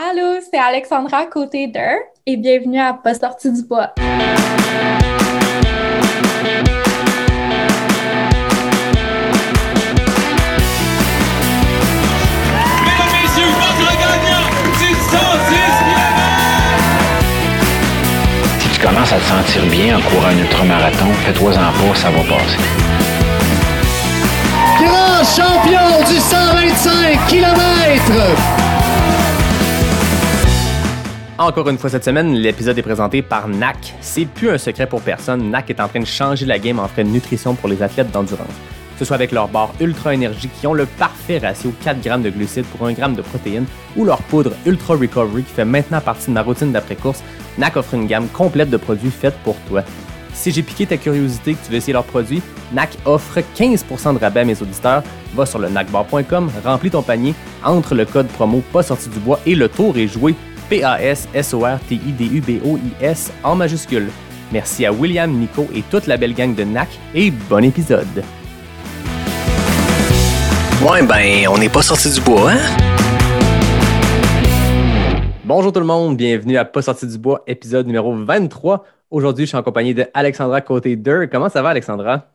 Allô, c'est Alexandra côté d'Eur et bienvenue à Pas sorti du bois. Mesdames, messieurs, votre gagnant du 110 Si tu commences à te sentir bien en courant un ultramarathon, fais-toi-en pas, ça va passer. grand champion du 125 km. Encore une fois cette semaine, l'épisode est présenté par NAC. C'est plus un secret pour personne, NAC est en train de changer la game en frais de nutrition pour les athlètes d'endurance. Que ce soit avec leurs barres Ultra Énergie qui ont le parfait ratio 4 grammes de glucides pour 1 gramme de protéines ou leur poudre Ultra Recovery qui fait maintenant partie de ma routine d'après-course, NAC offre une gamme complète de produits faits pour toi. Si j'ai piqué ta curiosité que tu veux essayer leurs produits, NAC offre 15% de rabais à mes auditeurs. Va sur le nacbar.com, remplis ton panier, entre le code promo pas sorti du bois et le tour est joué P-A-S-S-O-R-T-I-D-U-B-O-I-S en majuscule. Merci à William, Nico et toute la belle gang de NAC et bon épisode. Ouais, ben, on n'est pas sorti du bois, hein? Bonjour tout le monde, bienvenue à Pas sorti du bois, épisode numéro 23. Aujourd'hui, je suis en compagnie de Alexandra Côté d'Eur. Comment ça va, Alexandra?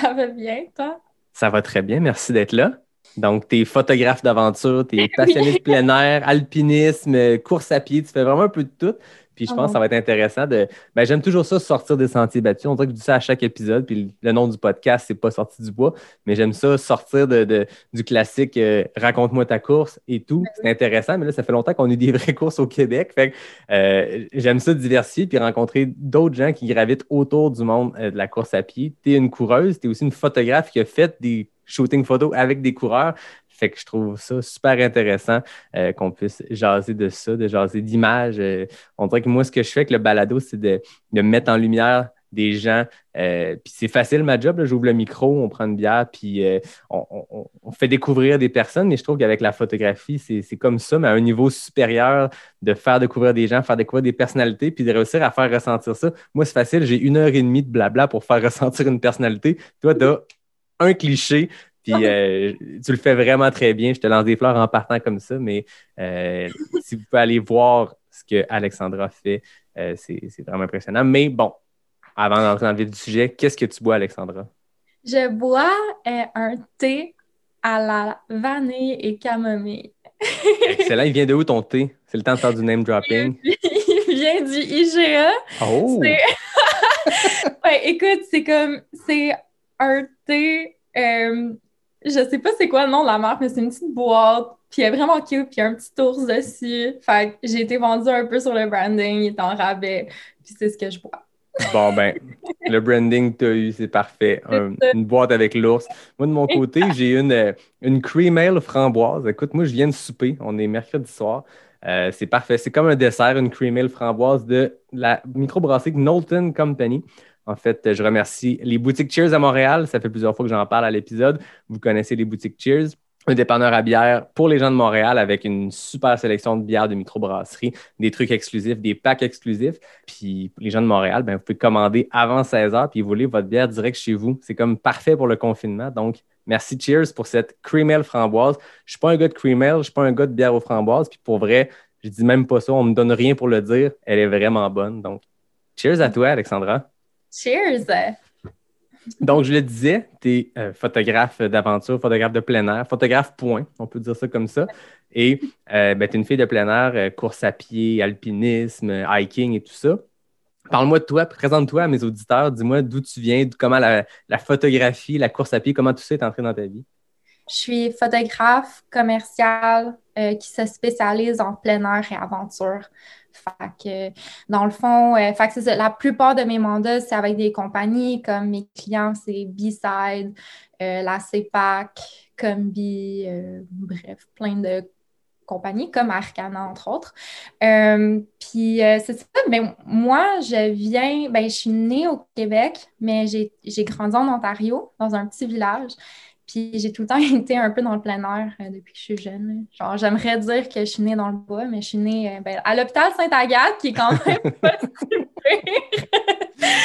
Ça va bien, toi? Ça va très bien, merci d'être là. Donc, tu es photographe d'aventure, tu es passionné de plein air, alpinisme, course à pied, tu fais vraiment un peu de tout. Puis je pense que ça va être intéressant de. Ben, j'aime toujours ça, sortir des sentiers battus. On dirait que je dis ça à chaque épisode. Puis le nom du podcast, c'est pas sorti du bois. Mais j'aime ça, sortir de, de- du classique euh, raconte-moi ta course et tout. C'est intéressant. Mais là, ça fait longtemps qu'on a eu des vraies courses au Québec. Fait que euh, j'aime ça diversifier puis rencontrer d'autres gens qui gravitent autour du monde euh, de la course à pied. Tu es une coureuse, tu es aussi une photographe qui a fait des shooting photos avec des coureurs. Fait que je trouve ça super intéressant euh, qu'on puisse jaser de ça, de jaser d'images. Euh, on dirait que moi, ce que je fais avec le balado, c'est de, de mettre en lumière des gens. Euh, puis c'est facile, ma job. J'ouvre le micro, on prend une bière, puis on, on- fait découvrir des personnes. Mais je trouve qu'avec la photographie, c'est c'est comme ça, mais à un niveau supérieur, de faire découvrir des gens, faire découvrir des personnalités, puis de réussir à faire ressentir ça. Moi, c'est facile. J'ai une heure et demie de blabla pour faire ressentir une personnalité. Toi, tu as un cliché, puis euh, tu le fais vraiment très bien. Je te lance des fleurs en partant comme ça, mais euh, si vous pouvez aller voir ce que Alexandra fait, euh, c'est vraiment impressionnant. Mais bon, avant d'entrer dans le vif du sujet, qu'est-ce que tu bois, Alexandra? Je bois un thé à la vanille et camomille. Excellent. Il vient de où ton thé? C'est le temps de faire du name dropping. Il vient du IGA. Oh! Ouais, écoute, c'est comme, c'est un thé, euh, je sais pas c'est quoi le nom de la marque, mais c'est une petite boîte, puis elle est vraiment cute, puis il y a un petit ours dessus. Fait que j'ai été vendue un peu sur le branding, il est en rabais, puis c'est ce que je bois. Bon, ben, le branding que tu as eu, c'est parfait. Un- une boîte avec l'ours. Moi, de mon côté, j'ai une, euh, une cream ale framboise. Écoute, moi, je viens de souper. On est mercredi soir. Euh, c'est parfait. C'est comme un dessert, une cream ale framboise de la microbrasserie Knowlton Company. En fait, je remercie les boutiques Cheers à Montréal. Ça fait plusieurs fois que j'en parle à l'épisode. Vous connaissez les boutiques Cheers. Un dépanneur à bière pour les gens de Montréal avec une super sélection de bières de microbrasserie, des trucs exclusifs, des packs exclusifs. Puis les gens de Montréal, ben, vous pouvez commander avant 16 h puis vous voulez votre bière direct chez vous. C'est comme parfait pour le confinement. Donc, merci Cheers pour cette cream ale framboise. Je suis pas un gars de cream ale, je suis pas un gars de bière aux framboises. Puis pour vrai, je dis même pas ça, on me donne rien pour le dire. Elle est vraiment bonne. Donc, cheers à toi, Alexandra. Cheers! Donc, je le disais, tu es photographe d'aventure, photographe de plein air, photographe point, on peut dire ça comme ça. Et euh, ben, tu es une fille de plein air, euh, course à pied, alpinisme, euh, hiking et tout ça. Parle-moi de toi, présente-toi à mes auditeurs, dis-moi d'où tu viens, comment la, la photographie, la course à pied, comment tout ça est entré dans ta vie. Je suis photographe commercial euh, qui se spécialise en plein air et aventure. Fait que, dans le fond, euh. La plupart de mes mandats, c'est avec des compagnies comme mes clients, c'est B-Side, euh, la CEPAC, Combi, euh, bref, plein de compagnies comme Arcana, entre autres. Puis c'est ça, moi, je viens, ben, je suis née au Québec, mais j'ai grandi en Ontario, dans un petit village. Puis j'ai tout le temps été un peu dans le plein air euh, depuis que je suis jeune. Genre, j'aimerais dire que je suis née dans le bois, mais je suis née euh, ben, à l'hôpital Sainte-Agathe, qui est quand même pas si pire.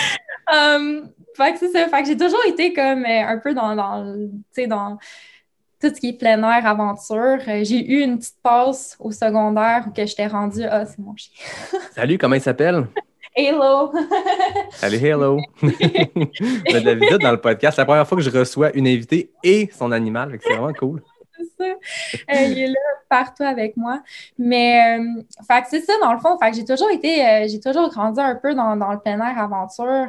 Um, fait que c'est ça. Fait que j'ai toujours été comme euh, un peu dans, dans, tout ce qui est plein air, aventure. J'ai eu une petite passe au secondaire où que j'étais rendue. Ah, c'est mon chien. Salut, comment il s'appelle? Hello! Salut, hello! On a de la visite dans le podcast. C'est la première fois que je reçois une invitée et son animal. C'est vraiment cool. c'est ça. Euh, il est là partout avec moi. Mais euh, c'est ça, dans le fond. Fait que j'ai toujours été, euh, j'ai toujours grandi un peu dans, dans le plein air aventure.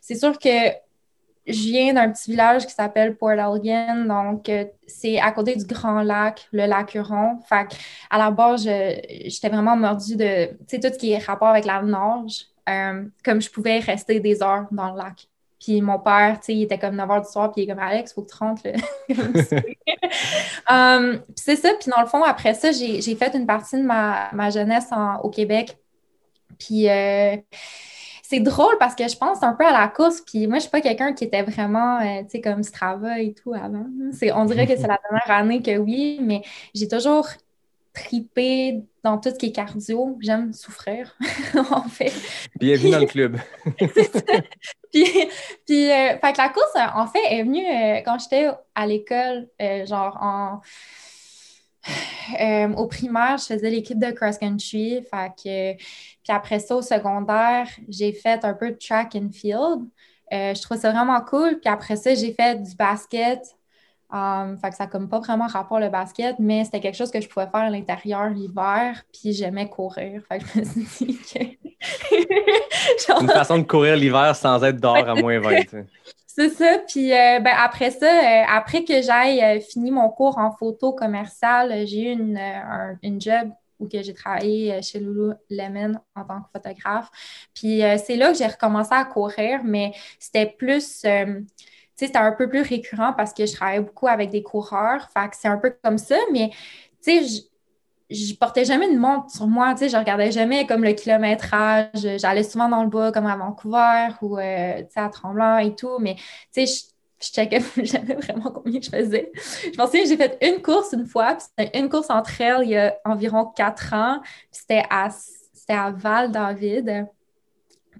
C'est sûr que je viens d'un petit village qui s'appelle Port Elgin, donc c'est à côté du Grand Lac, le lac Huron. Fait que, à la base, j'étais vraiment mordue de, tu sais, tout ce qui est rapport avec la nage, euh, comme je pouvais rester des heures dans le lac. Puis mon père, tu sais, il était comme 9 h du soir, puis il est comme Alex, faut que tu rentres. Um, puis c'est ça. Puis dans le fond, après ça, j'ai fait une partie de ma, ma jeunesse en- au Québec. Puis euh, c'est drôle parce que je pense un peu à la course. Puis moi, je suis pas quelqu'un qui était vraiment, euh, tu sais, comme Strava et tout avant. C'est, on dirait que c'est la dernière année que oui, mais j'ai toujours tripé dans tout ce qui est cardio. J'aime souffrir, en fait. Bienvenue dans le club. Puis, puis euh, fait que la course, euh, en fait, est venue euh, quand j'étais à l'école, euh, genre en. au primaire, je faisais l'équipe de cross-country. Fait que, puis après ça, au secondaire, j'ai fait un peu de track and field. Je trouve ça vraiment cool. Puis après ça, j'ai fait du basket. Um, fait que ça n'a comme pas vraiment rapport le basket, mais c'était quelque chose que je pouvais faire à l'intérieur l'hiver, puis j'aimais courir. Fait que je me suis dit que... Genre- Une façon de courir l'hiver sans être dehors à moins 20. tu sais. C'est ça. Puis euh, ben, après ça, euh, après que j'aille euh, fini mon cours en photo commerciale, j'ai eu une, un- une job où que j'ai travaillé chez Lululemon en tant que photographe. Puis c'est là que j'ai recommencé à courir, mais c'était plus, c'était un peu plus récurrent parce que je travaillais beaucoup avec des coureurs. C'est un peu comme ça, mais tu sais, je portais jamais une montre sur moi, tu sais, je regardais jamais comme le kilométrage, j'allais souvent dans le bas comme à Vancouver ou euh, à Tremblant et tout, mais je, je checkais jamais vraiment combien je faisais. Je pensais que j'ai fait une course une fois, puis c'était une course entre elles il y a environ quatre ans, c'était à, c'était à Val-David,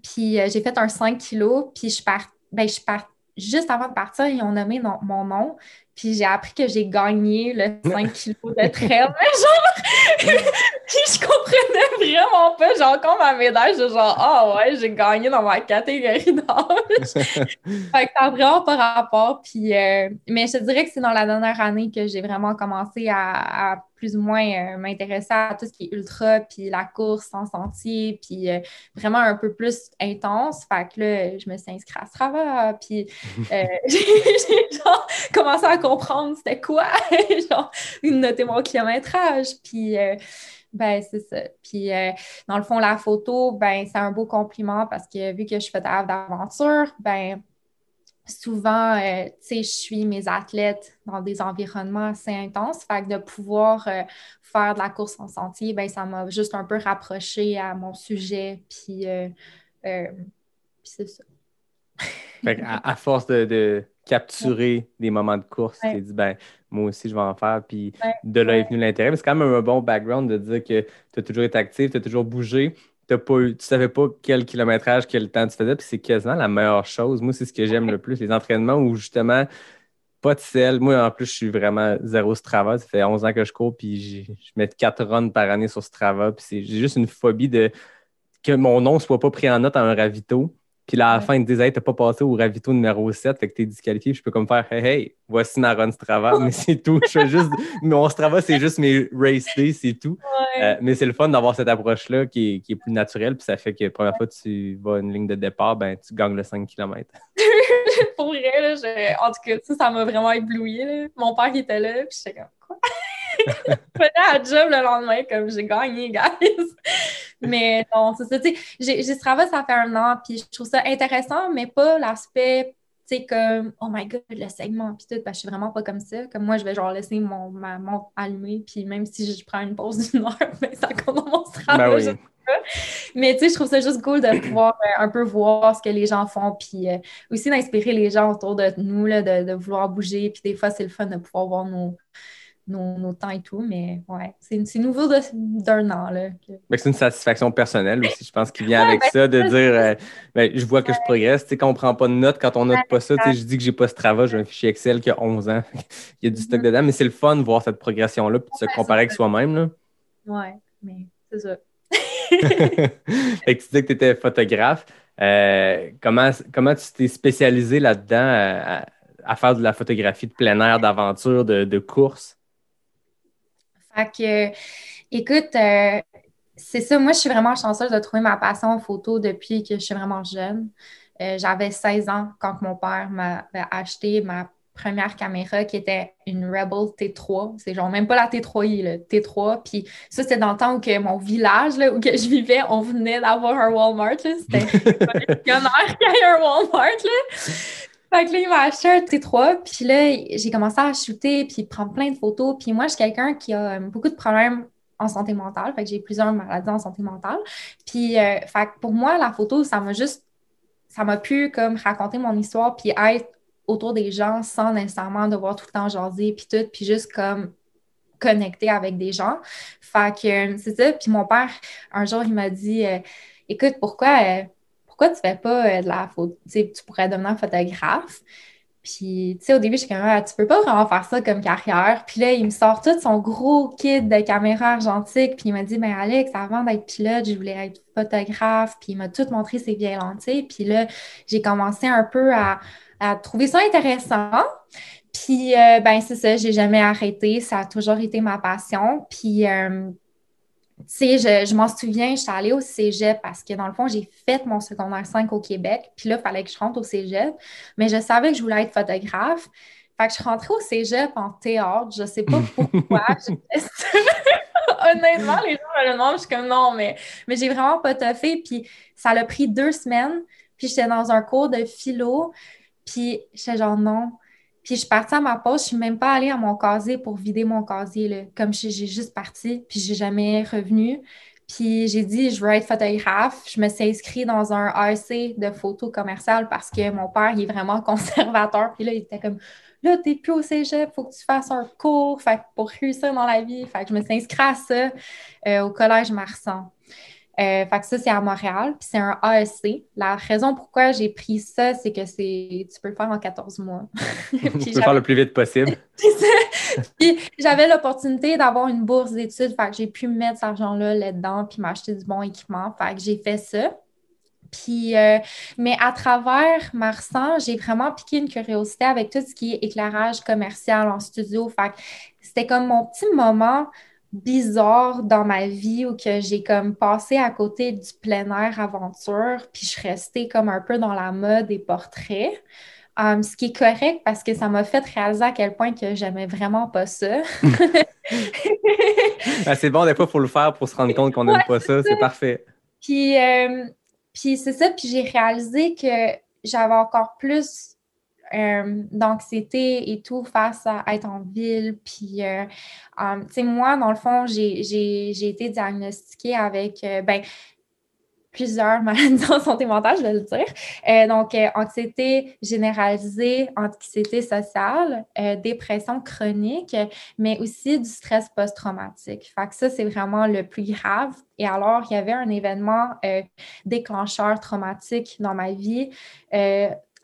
puis euh, j'ai fait un 5 kilos, puis je pars, ben je pars, juste avant de partir, ils ont nommé mon nom, puis j'ai appris que j'ai gagné le 5 kilos de trail, mais genre, puis je comprenais vraiment pas, genre, comme ma médaille, je genre, ah ouais, j'ai gagné dans ma catégorie d'âge. fait que ça vraiment pas rapport, puis, euh, mais je te dirais que c'est dans la dernière année que j'ai vraiment commencé à, à plus ou moins euh, m'intéresser à tout ce qui est ultra, puis la course en sentier, puis euh, vraiment un peu plus intense. Fait que là, je me suis inscrite à Strava, puis euh, j'ai j'ai genre commencé à comprendre c'était quoi, genre noter mon kilométrage, puis euh, ben c'est ça. Puis euh, dans le fond, la photo, ben c'est un beau compliment parce que vu que je fais d'aventure, ben souvent, euh, tu sais, je suis mes athlètes dans des environnements assez intenses. Fait que de pouvoir faire de la course en sentier, ben, ça m'a juste un peu rapproché à mon sujet. Puis, c'est ça. À, force de capturer des moments de course, tu t'es dit, ben, moi aussi, je vais en faire. Puis de là est venu l'intérêt. Mais c'est quand même un bon background de dire que tu as toujours été actif, tu as toujours bougé. T'as pas eu- tu savais pas quel kilométrage, quel temps tu faisais, puis c'est quasiment la meilleure chose. Moi, c'est ce que j'aime le plus, les entraînements où justement, pas de sel. Moi, en plus, je suis vraiment zéro Strava. Ça fait 11 ans que je cours, puis je mets 4 runs par année sur Strava. Puis j'ai juste une phobie de que mon nom soit pas pris en note à un ravito. Puis là, à la Ouais. fin, ils te disent, hey, t'as pas passé au ravito numéro 7, fait que t'es disqualifié. Puis je peux comme faire, hey, hey, voici ma run Strava, mais c'est tout. Je fais juste, mon Strava, c'est juste mes race days, c'est tout. Euh, mais c'est le fun d'avoir cette approche-là qui est, qui est plus naturelle. Puis ça fait que la première fois que tu vas à une ligne de départ, ben, tu gagnes le 5 km. Pour vrai, là, je- en tout cas, ça, ça m'a vraiment ébloui. là. Mon père qui était là, puis j'étais comme, quoi? Je venais à job le lendemain, comme j'ai gagné, guys. Mais non, c'est ça. Tu sais, j'ai Strava, ça fait un an, puis je trouve ça intéressant, mais pas l'aspect, tu sais, comme, oh my god, le segment, puis tout, parce que je suis vraiment pas comme ça. Comme moi, je vais genre laisser mon, ma montre allumée, puis même si je prends une pause d'une heure, ben, ça compte mon Strava. Ben oui. mais tu sais, je trouve ça juste cool de pouvoir euh, un peu voir ce que les gens font, puis euh, aussi d'inspirer les gens autour de nous, là, de, de vouloir bouger. Puis des fois, c'est le fun de pouvoir voir nos, nos, temps et tout. Mais ouais, c'est nouveau d'un an. Là. C'est une satisfaction personnelle aussi, je pense, qui vient avec ben, ça, de dire euh, ben, je vois que je progresse. quand on ne prend pas de notes, quand on note pas ça, je dis que j'ai pas ce travail, j'ai un fichier Excel qui a 11 ans. Il y a du stock mm-hmm. dedans, mais c'est le fun de voir cette progression-là puis de se comparer avec soi-même. Oui, mais c'est ça. fait que tu dis que tu étais photographe. Euh, comment, comment tu t'es spécialisé là-dedans à, faire de la photographie de plein air, d'aventure, de, course? Fait que, écoute, euh, c'est ça. Moi, je suis vraiment chanceuse de trouver ma passion en photo depuis que je suis vraiment jeune. Euh, j'avais 16 ans quand mon père m'avait acheté ma première caméra qui était une Rebel T3. C'est genre même pas la T3i, le T3. Puis ça, c'était dans le temps où que mon village là, où que je vivais, on venait d'avoir un Walmart. C'était pionnier qu'il y ait un Walmart. Là. Fait que là, il m'a acheté un T3. Puis là, j'ai commencé à shooter puis prendre plein de photos. Puis moi, je suis quelqu'un qui a euh, beaucoup de problèmes en santé mentale. Fait que j'ai plusieurs maladies en santé mentale. Puis, euh, fait que pour moi, la photo, ça m'a juste ça m'a pu comme raconter mon histoire puis être autour des gens sans nécessairement devoir tout le temps jaser puis tout, puis juste comme connecter avec des gens. Fait que c'est ça. Puis mon père, un jour, il m'a dit euh, Écoute, pourquoi, euh, pourquoi tu fais pas euh, de la photo? Tu pourrais devenir photographe? Puis, tu sais, au début, je suis comme, ah, tu peux pas vraiment faire ça comme carrière. Puis là, il me sort tout son gros kit de caméra argentique. Puis il m'a dit, ben Alex, avant d'être pilote, je voulais être photographe. Puis il m'a tout montré ses vieilles lentilles. Puis là, j'ai commencé un peu à, trouver ça intéressant. Puis, euh, ben, c'est ça, j'ai jamais arrêté. Ça a toujours été ma passion. Puis, euh, sais, je, m'en souviens, je suis allée au cégep parce que dans le fond, j'ai fait mon secondaire 5 au Québec. Puis là, il fallait que je rentre au cégep. Mais je savais que je voulais être photographe. Fait que je suis rentrée au cégep en théâtre. Je sais pas pourquoi. Honnêtement, les gens me le demandent. Je suis comme non, mais, mais j'ai vraiment pas toffé. Puis ça a pris deux semaines. Puis j'étais dans un cours de philo. Puis j'étais genre non. Puis je suis partie à ma pause, je suis même pas allée à mon casier pour vider mon casier, là. comme j'ai juste parti, puis j'ai jamais revenu. Puis j'ai dit, je veux être photographe. Je me suis inscrite dans un AEC de photo commerciale parce que mon père, il est vraiment conservateur. Puis là, il était comme, là, t'es plus au cégep, faut que tu fasses un cours fait, pour réussir dans la vie. Fait que je me suis inscrite à ça euh, au Collège Marsan. Euh, fait que ça, c'est à Montréal, puis c'est un ASC. La raison pourquoi j'ai pris ça, c'est que c'est tu peux le faire en 14 mois. tu peux le faire le plus vite possible. puis j'avais l'opportunité d'avoir une bourse d'études, fait que j'ai pu mettre cet argent-là là-dedans, puis m'acheter du bon équipement. Fait que j'ai fait ça. Puis, euh, mais à travers Marsan, j'ai vraiment piqué une curiosité avec tout ce qui est éclairage commercial en studio. Fait que c'était comme mon petit moment bizarre dans ma vie où que j'ai comme passé à côté du plein air aventure, puis je suis restée comme un peu dans la mode des portraits. Um, ce qui est correct parce que ça m'a fait réaliser à quel point que j'aimais vraiment pas ça. Ben, c'est bon, des fois, il faut le faire pour se rendre compte qu'on n'aime pas ça. C'est parfait. Puis, euh, puis c'est ça, puis j'ai réalisé que j'avais encore plus euh, d'anxiété et tout face à être en ville. Puis, euh, um, tu sais, moi, dans le fond, j'ai été diagnostiquée avec, euh, ben, plusieurs maladies en santé mentale, je vais le dire. donc, anxiété généralisée, anxiété sociale, dépression chronique, mais aussi du stress post-traumatique. Fait ça, c'est vraiment le plus grave. Et alors, il y avait un événement déclencheur traumatique dans ma vie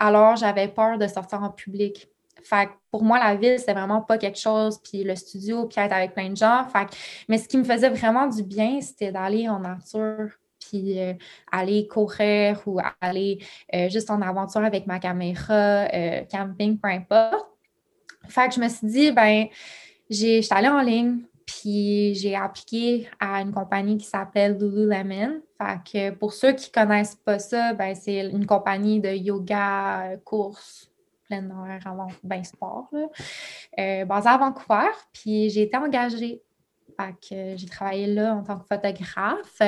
alors j'avais peur de sortir en public. Fait pour moi, la ville, c'est vraiment pas quelque chose, puis le studio, puis être avec plein de gens. Fait mais ce qui me faisait vraiment du bien, c'était d'aller en nature, puis euh, aller courir ou aller euh, juste en aventure avec ma caméra, euh, camping, peu importe. Fait que je me suis dit, ben, j'étais allée en ligne, puis j'ai appliqué à une compagnie qui s'appelle Lululemon. Fait que pour ceux qui ne connaissent pas ça, ben c'est une compagnie de yoga, course, plein air, ben sport, euh, basée à Vancouver. Puis j'ai été engagée. Fait j'ai travaillé là en tant que photographe.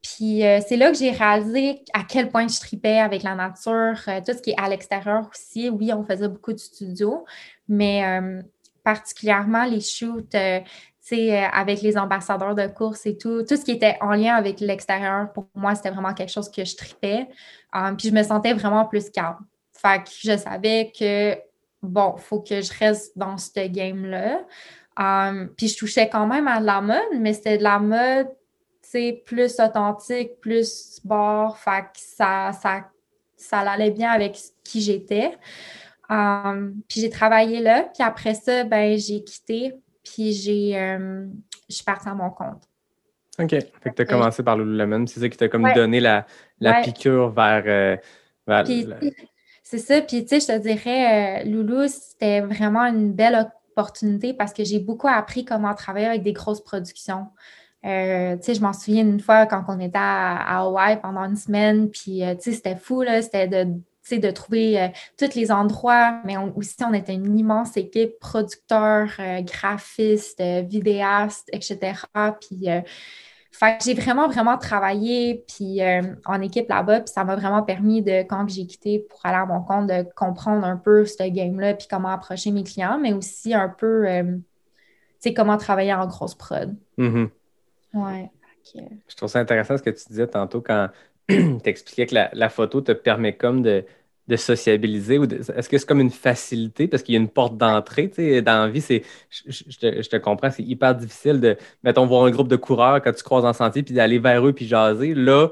Puis euh, c'est là que j'ai réalisé à quel point je tripais avec la nature, euh, tout ce qui est à l'extérieur aussi. Oui, on faisait beaucoup de studio, mais particulièrement les shoots euh, avec les ambassadeurs de course et tout, tout ce qui était en lien avec l'extérieur, pour moi, c'était vraiment quelque chose que je tripais. Um, puis je me sentais vraiment plus calme. Fait que je savais que, bon, il faut que je reste dans ce game-là. Um, puis je touchais quand même à de la mode, mais c'était de la mode, tu plus authentique, plus sport. Fait que ça, ça, ça allait bien avec qui j'étais. Um, puis j'ai travaillé là. Puis après ça, ben, j'ai quitté. Puis j'ai, je suis partie à mon compte. OK. Fait que tu as commencé par Lululemon. C'est ça qui t'a comme donné la, la piqûre vers. Euh, c'est ça. Puis, tu sais, je te dirais, euh, Loulou, c'était vraiment une belle opportunité parce que j'ai beaucoup appris comment travailler avec des grosses productions. Euh, tu sais, je m'en souviens une fois quand on était à, Hawaï pendant une semaine, puis, tu sais, c'était fou, là. C'était de de trouver tous les endroits, mais aussi on était une immense équipe, producteurs, graphistes, vidéastes, etc. Puis fait que j'ai vraiment, vraiment travaillé puis, euh, en équipe là-bas, puis ça m'a vraiment permis de, quand j'ai quitté pour aller à mon compte, de comprendre un peu ce game-là, puis comment approcher mes clients, mais aussi un peu, euh, tu sais, comment travailler en grosse prod. Mm-hmm. Ouais. Je trouve ça intéressant ce que tu disais tantôt quand tu expliquais que la, photo te permet comme de, de sociabiliser ou est-ce que c'est comme une facilité? Parce qu'il y a une porte d'entrée, tu sais, dans la vie, c'est, je, te, comprends, c'est hyper difficile de, mettons, voir un groupe de coureurs quand tu croises en sentier puis d'aller vers eux puis jaser. Là,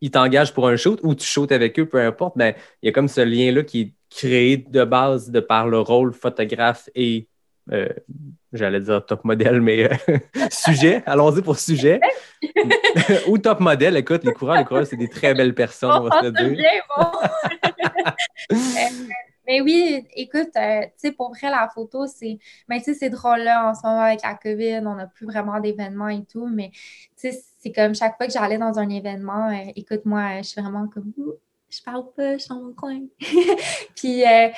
ils t'engagent pour un shoot ou tu shootes avec eux, peu importe, mais il y a comme ce lien-là qui est créé de base de par le rôle photographe et euh, j'allais dire top modèle, mais euh, sujet, allons-y pour sujet. Ou top modèle, écoute, les coureurs, les coureurs, c'est des très belles personnes, on va se le dire. Bien, bon. mais oui, écoute, euh, tu sais, pour vrai, la photo, c'est. Mais tu sais, c'est drôle là, en ce moment avec la COVID, on n'a plus vraiment d'événements et tout, mais tu sais, c'est comme chaque fois que j'allais dans un événement, écoute, moi, je suis vraiment comme je parle pas, je suis dans mon coin. puis, euh,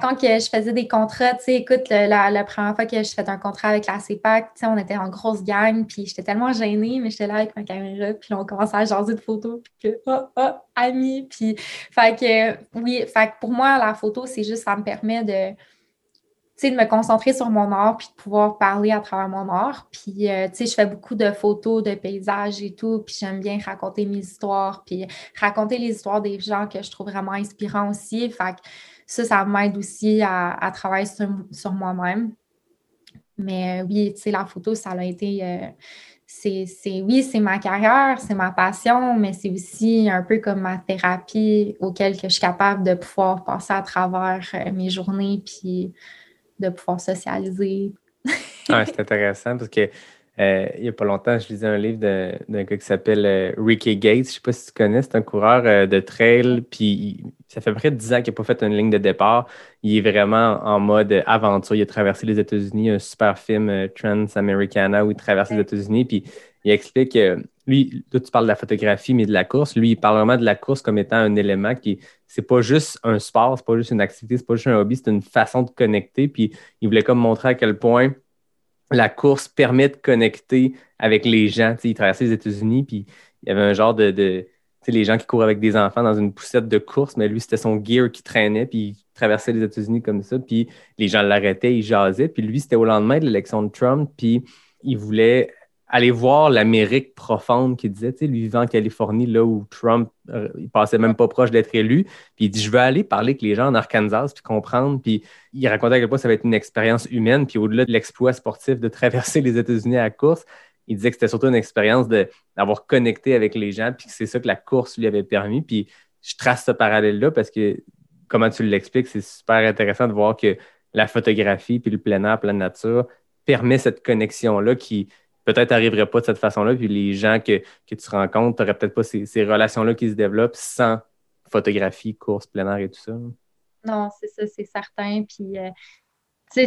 quand que je faisais des contrats, tu sais, écoute, la, première fois que je faisais un contrat avec la CEPAC, tu sais, on était en grosse gang, puis j'étais tellement gênée, mais j'étais là avec ma caméra, puis on commençait à jaser de photos, puis que, oh, oh, ami, puis, fait que, oui, fait pour moi, la photo, c'est juste, ça me permet de, de me concentrer sur mon art puis de pouvoir parler à travers mon art. Puis, euh, tu sais, je fais beaucoup de photos, de paysages et tout, puis j'aime bien raconter mes histoires, puis raconter les histoires des gens que je trouve vraiment inspirants aussi. Fait ça, ça m'aide aussi à, travailler sur, moi-même. Mais euh, oui, tu sais, la photo, ça a été... Euh, c'est, oui, c'est ma carrière, c'est ma passion, mais c'est aussi un peu comme ma thérapie auquel que je suis capable de pouvoir passer à travers mes journées puis de pouvoir socialiser. ah, c'est intéressant parce que euh, il n'y a pas longtemps, je lisais un livre d'un gars qui s'appelle euh, Ricky Gates. Je ne sais pas si tu connais, c'est un coureur euh, de trail. Puis ça fait près de 10 ans qu'il n'a pas fait une ligne de départ. Il est vraiment en mode aventure. Il a traversé les États-Unis, un super film Trans-Americana où il traverse les États-Unis. Puis il explique lui, toi, tu parles de la photographie, mais de la course. Lui, il parle vraiment de la course comme étant un élément qui, c'est pas juste un sport, c'est pas juste une activité, c'est pas juste un hobby, c'est une façon de connecter. Puis il voulait comme montrer à quel point la course permet de connecter avec les gens. il traversait les États-Unis, puis il y avait un genre de, de les gens qui courent avec des enfants dans une poussette de course, mais lui, c'était son gear qui traînait, puis il traversait les États-Unis comme ça, puis les gens l'arrêtaient, ils jasaient, puis lui, c'était au lendemain de l'élection de Trump, puis il voulait aller voir l'Amérique profonde qu'il disait, tu sais, lui vivant en Californie, là où Trump, euh, il passait même pas proche d'être élu. Puis il dit, je veux aller parler avec les gens en Arkansas, puis comprendre. Puis il racontait à quel point ça va être une expérience humaine. Puis au-delà de l'exploit sportif de traverser les États-Unis à la course, il disait que c'était surtout une expérience d'avoir connecté avec les gens, puis que c'est ça que la course lui avait permis. Puis je trace ce parallèle-là parce que, comment tu l'expliques, c'est super intéressant de voir que la photographie, puis le plein air, pleine nature, permet cette connexion-là qui, peut-être n'arriverait pas de cette façon-là. Puis les gens que, tu rencontres, tu n'aurais peut-être pas ces, relations-là qui se développent sans photographie, course, plein air et tout ça. Non, c'est ça, c'est certain. Puis, euh, c'est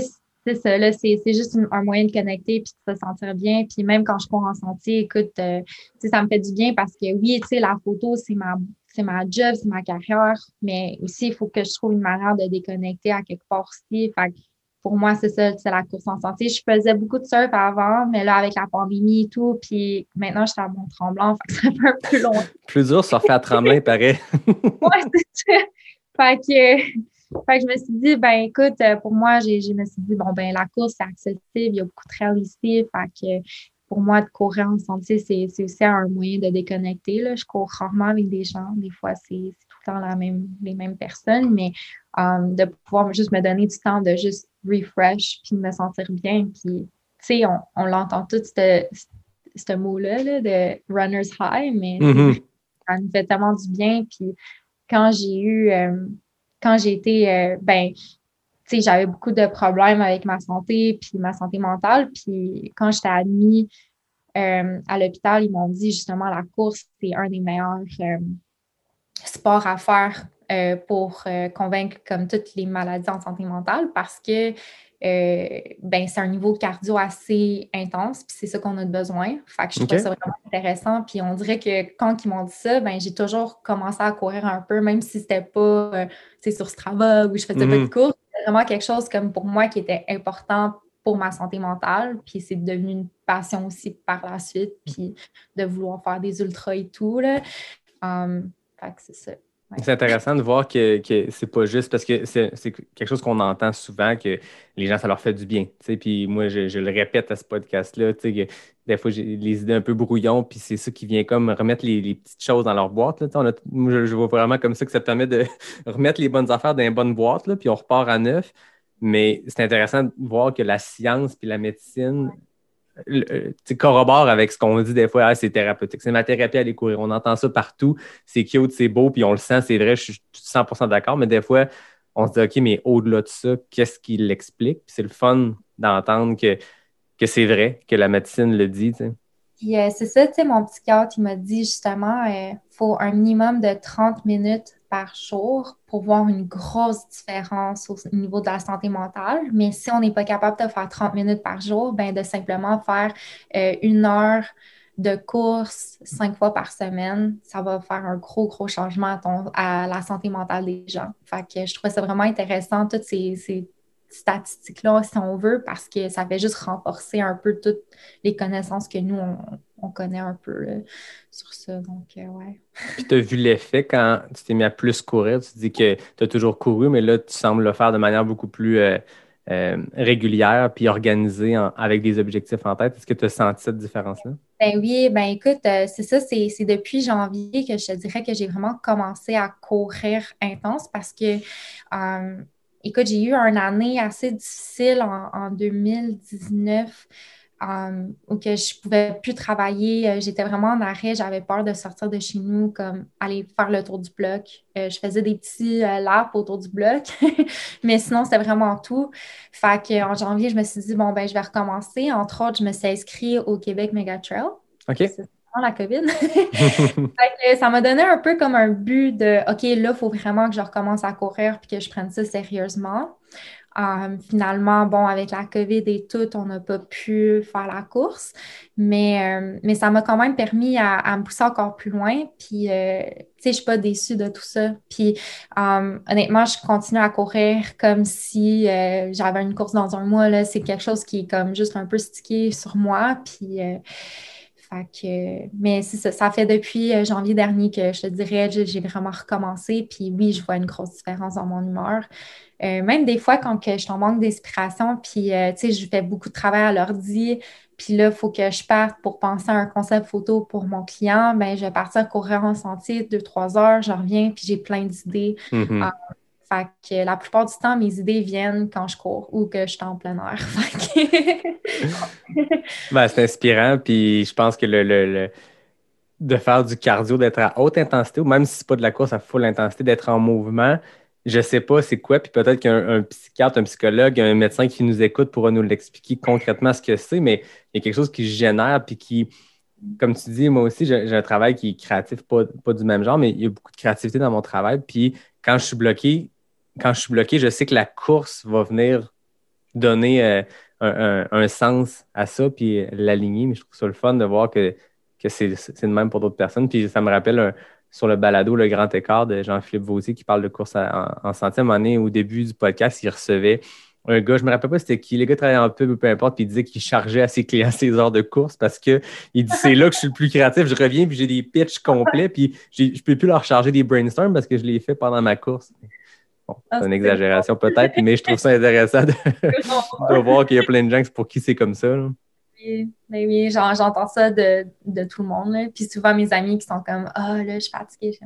ça, là, c'est juste un moyen de connecter puis de se sentir bien. Puis même quand je cours en sentier, écoute, euh, ça me fait du bien parce que oui, tu sais, la photo, c'est ma, ma job, c'est ma carrière, mais aussi, il faut que je trouve une manière de déconnecter à quelque part aussi. Fait pour moi, c'est ça, c'est la course en santé. Je faisais beaucoup de surf avant, mais là, avec la pandémie et tout, puis maintenant, je suis à Mont-Tremblant, fait que c'est un peu plus long. plus dur, surfer à Tremblay, paraît. ouais, c'est ça. Fait que, fait que je me suis dit, ben écoute, pour moi, je me suis dit, bon, ben la course, c'est accessible, il y a beaucoup de trails ici, fait que pour moi, de courir en santé, c'est, aussi un moyen de déconnecter. Là. Je cours rarement avec des gens. Des fois, c'est, tout le temps la même, les mêmes personnes, mais um, de pouvoir juste me donner du temps de juste refresh puis de me sentir bien. Puis sais, on, l'entend tout, ce mot-là, de runner's high, mais Mhm. ça nous fait tellement du bien. Puis quand j'ai eu, euh, quand j'ai été, euh, ben, tu sais, j'avais beaucoup de problèmes avec ma santé, puis ma santé mentale. Puis quand j'étais admis euh, à l'hôpital, ils m'ont dit justement la course, c'est un des meilleurs euh, sports à faire euh, pour euh, convaincre comme toutes les maladies en santé mentale parce que euh, ben, c'est un niveau cardio assez intense, puis c'est ça qu'on a besoin. Fait que je trouvais Ok. ça vraiment intéressant. Puis on dirait que quand ils m'ont dit ça, ben, j'ai toujours commencé à courir un peu, même si c'était pas sur Strava ou je faisais pas Mhm. de course. C'était vraiment quelque chose comme pour moi qui était important pour ma santé mentale. Puis c'est devenu une passion aussi par la suite, puis de vouloir faire des ultras et tout. Là. Um, fait que c'est ça. C'est intéressant de voir que, que c'est pas juste parce que c'est quelque chose qu'on entend souvent que les gens, ça leur fait du bien. Puis moi, je, le répète à ce podcast-là, des fois, j'ai les idées un peu brouillons, puis c'est ça qui vient comme remettre les, les petites choses dans leur boîte. Là, on a- je, je vois vraiment comme ça que ça permet de remettre les bonnes affaires dans les bonnes boîtes, là, puis on repart à neuf. Mais c'est intéressant de voir que la science puis la médecine tu sais, corrobore avec ce qu'on dit des fois, Ah, c'est thérapeutique. C'est ma thérapie à aller courir. On entend ça partout. C'est cute, c'est beau, puis on le sent, c'est vrai, je suis 100% d'accord. Mais des fois, on se dit, OK, mais au-delà de ça, qu'est-ce qui l'explique? C'est le fun d'entendre que, que c'est vrai, que la médecine le dit. tu euh, c'est ça, tu sais, mon psychiatre, il m'a dit justement, il faut un minimum de 30 minutes par jour pour voir une grosse différence au niveau de la santé mentale. Mais si on n'est pas capable de faire 30 minutes par jour, ben de simplement faire euh, une heure de course cinq fois par semaine, ça va faire un gros, gros changement à, la santé mentale des gens. Fait que je vraiment intéressant, toutes ces statistiques-là, si on veut, parce que ça fait juste renforcer un peu toutes les connaissances que nous, on, on connaît un peu là, sur ça. Donc, euh, ouais. Puis tu as vu l'effet quand tu t'es mis à plus courir. Tu dis que tu as toujours couru, mais là, tu sembles le faire de manière beaucoup plus euh, euh, régulière puis organisée en- avec des objectifs en tête. Est-ce que tu as senti cette différence-là? Ben oui, ben écoute, euh, c'est ça, c'est depuis janvier que je te dirais que j'ai vraiment commencé à courir intense parce que, euh, écoute, j'ai eu une année assez difficile en, en 2019 euh, où que je pouvais plus travailler. Euh, J'étais vraiment en arrêt, j'avais peur de sortir de chez nous, comme aller faire le tour du bloc. Euh, je faisais des petits euh, laps autour du bloc, mais sinon, c'était vraiment tout. Fait qu'en janvier, je me suis dit, bon, ben, je vais recommencer. Entre autres, je me suis inscrite au Québec Mega Trail. OK. C'est la COVID. Ça m'a donné un peu comme un but de, OK, là, il faut vraiment que je recommence à courir puis que je prenne ça sérieusement. Euh, finalement, bon, avec la COVID et tout, on n'a pas pu faire la course, mais, euh, mais ça m'a quand même permis à, me pousser encore plus loin. Puis, euh, tu sais, je suis pas déçue de tout ça. Puis, honnêtement, je continue à courir comme si j'avais une course dans un mois. C'est quelque chose qui est comme juste un peu stické sur moi. Puis, fait que, mais c'est ça, ça fait depuis euh, janvier dernier que je te dirais, j'ai vraiment recommencé. Puis oui, je vois une grosse différence dans mon humeur. Euh, même des fois, quand que je suis en manque d'inspiration, puis euh, tu sais, je fais beaucoup de travail à l'ordi, puis là, il faut que je parte pour penser à un concept photo pour mon client, ben, je vais partir courir en sentier deux, trois heures, je reviens, puis j'ai plein d'idées. Mhm. Ah. Que la plupart du temps, mes idées viennent quand je cours ou que je suis en plein air. Ben, c'est inspirant, puis je pense que le, le- le- de faire du cardio, d'être à haute intensité, ou même si c'est pas de la course à full intensité, d'être en mouvement, je sais pas c'est quoi, puis peut-être qu'un un psychiatre, un psychologue, un médecin qui nous écoute pourra nous l'expliquer concrètement ce que c'est, mais il y a quelque chose qui génère, puis qui, comme tu dis, moi aussi, j'ai un travail qui est créatif, pas, pas du même genre, mais il y a beaucoup de créativité dans mon travail, puis quand je suis bloqué, quand je suis bloqué, je sais que la course va venir donner euh, un, sens à ça, puis euh, l'aligner. Mais je trouve ça le fun de voir que, c'est de même pour d'autres personnes. Puis ça me rappelle sur le balado Le Grand Écart de Jean-Philippe Vautier qui parle de course en, en centième année. Au début du podcast, il recevait un gars, je me rappelle pas c'était qui, le gars travaillait en pub ou peu importe, puis il disait qu'il chargeait à ses clients ses heures de course parce que il dit c'est là que je suis le plus créatif, je reviens puis j'ai des pitchs complets, puis je peux plus leur charger des brainstorms parce que je les fais pendant ma course. Bon, Ah, c'est une exagération peut-être, mais je trouve ça intéressant de, de voir qu'il y a plein de gens pour qui c'est comme ça. là. Oui, ben oui, j'en- j'entends ça de, de tout le monde. là. Puis souvent, mes amis qui sont comme Ah, là, je suis fatiguée.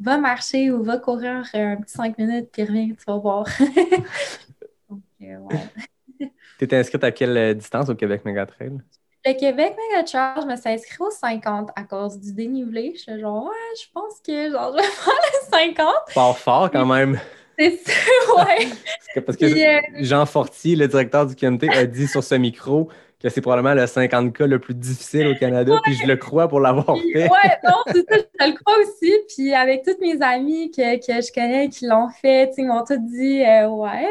Va marcher ou va courir un petit cinq minutes, puis reviens, tu vas voir. Donc, euh, ouais. Tu étais inscrite à quelle euh, distance au Québec Megatrail? Le Québec Mega Trail, je me suis inscrite aux 50 à cause du dénivelé. Je suis genre, ouais, je pense que genre, je vais faire les 50. Fort fort quand même. C'est ça, ouais. Parce que, Puis, euh, Jean Fortier, le directeur du QMT, a dit sur ce micro que c'est probablement le 50K le plus difficile au Canada, puis je le crois pour l'avoir fait. ouais, non, c'est ça, je le crois aussi. Puis avec toutes mes amies que, que je connais qui l'ont fait, ils m'ont tous dit euh, ouais.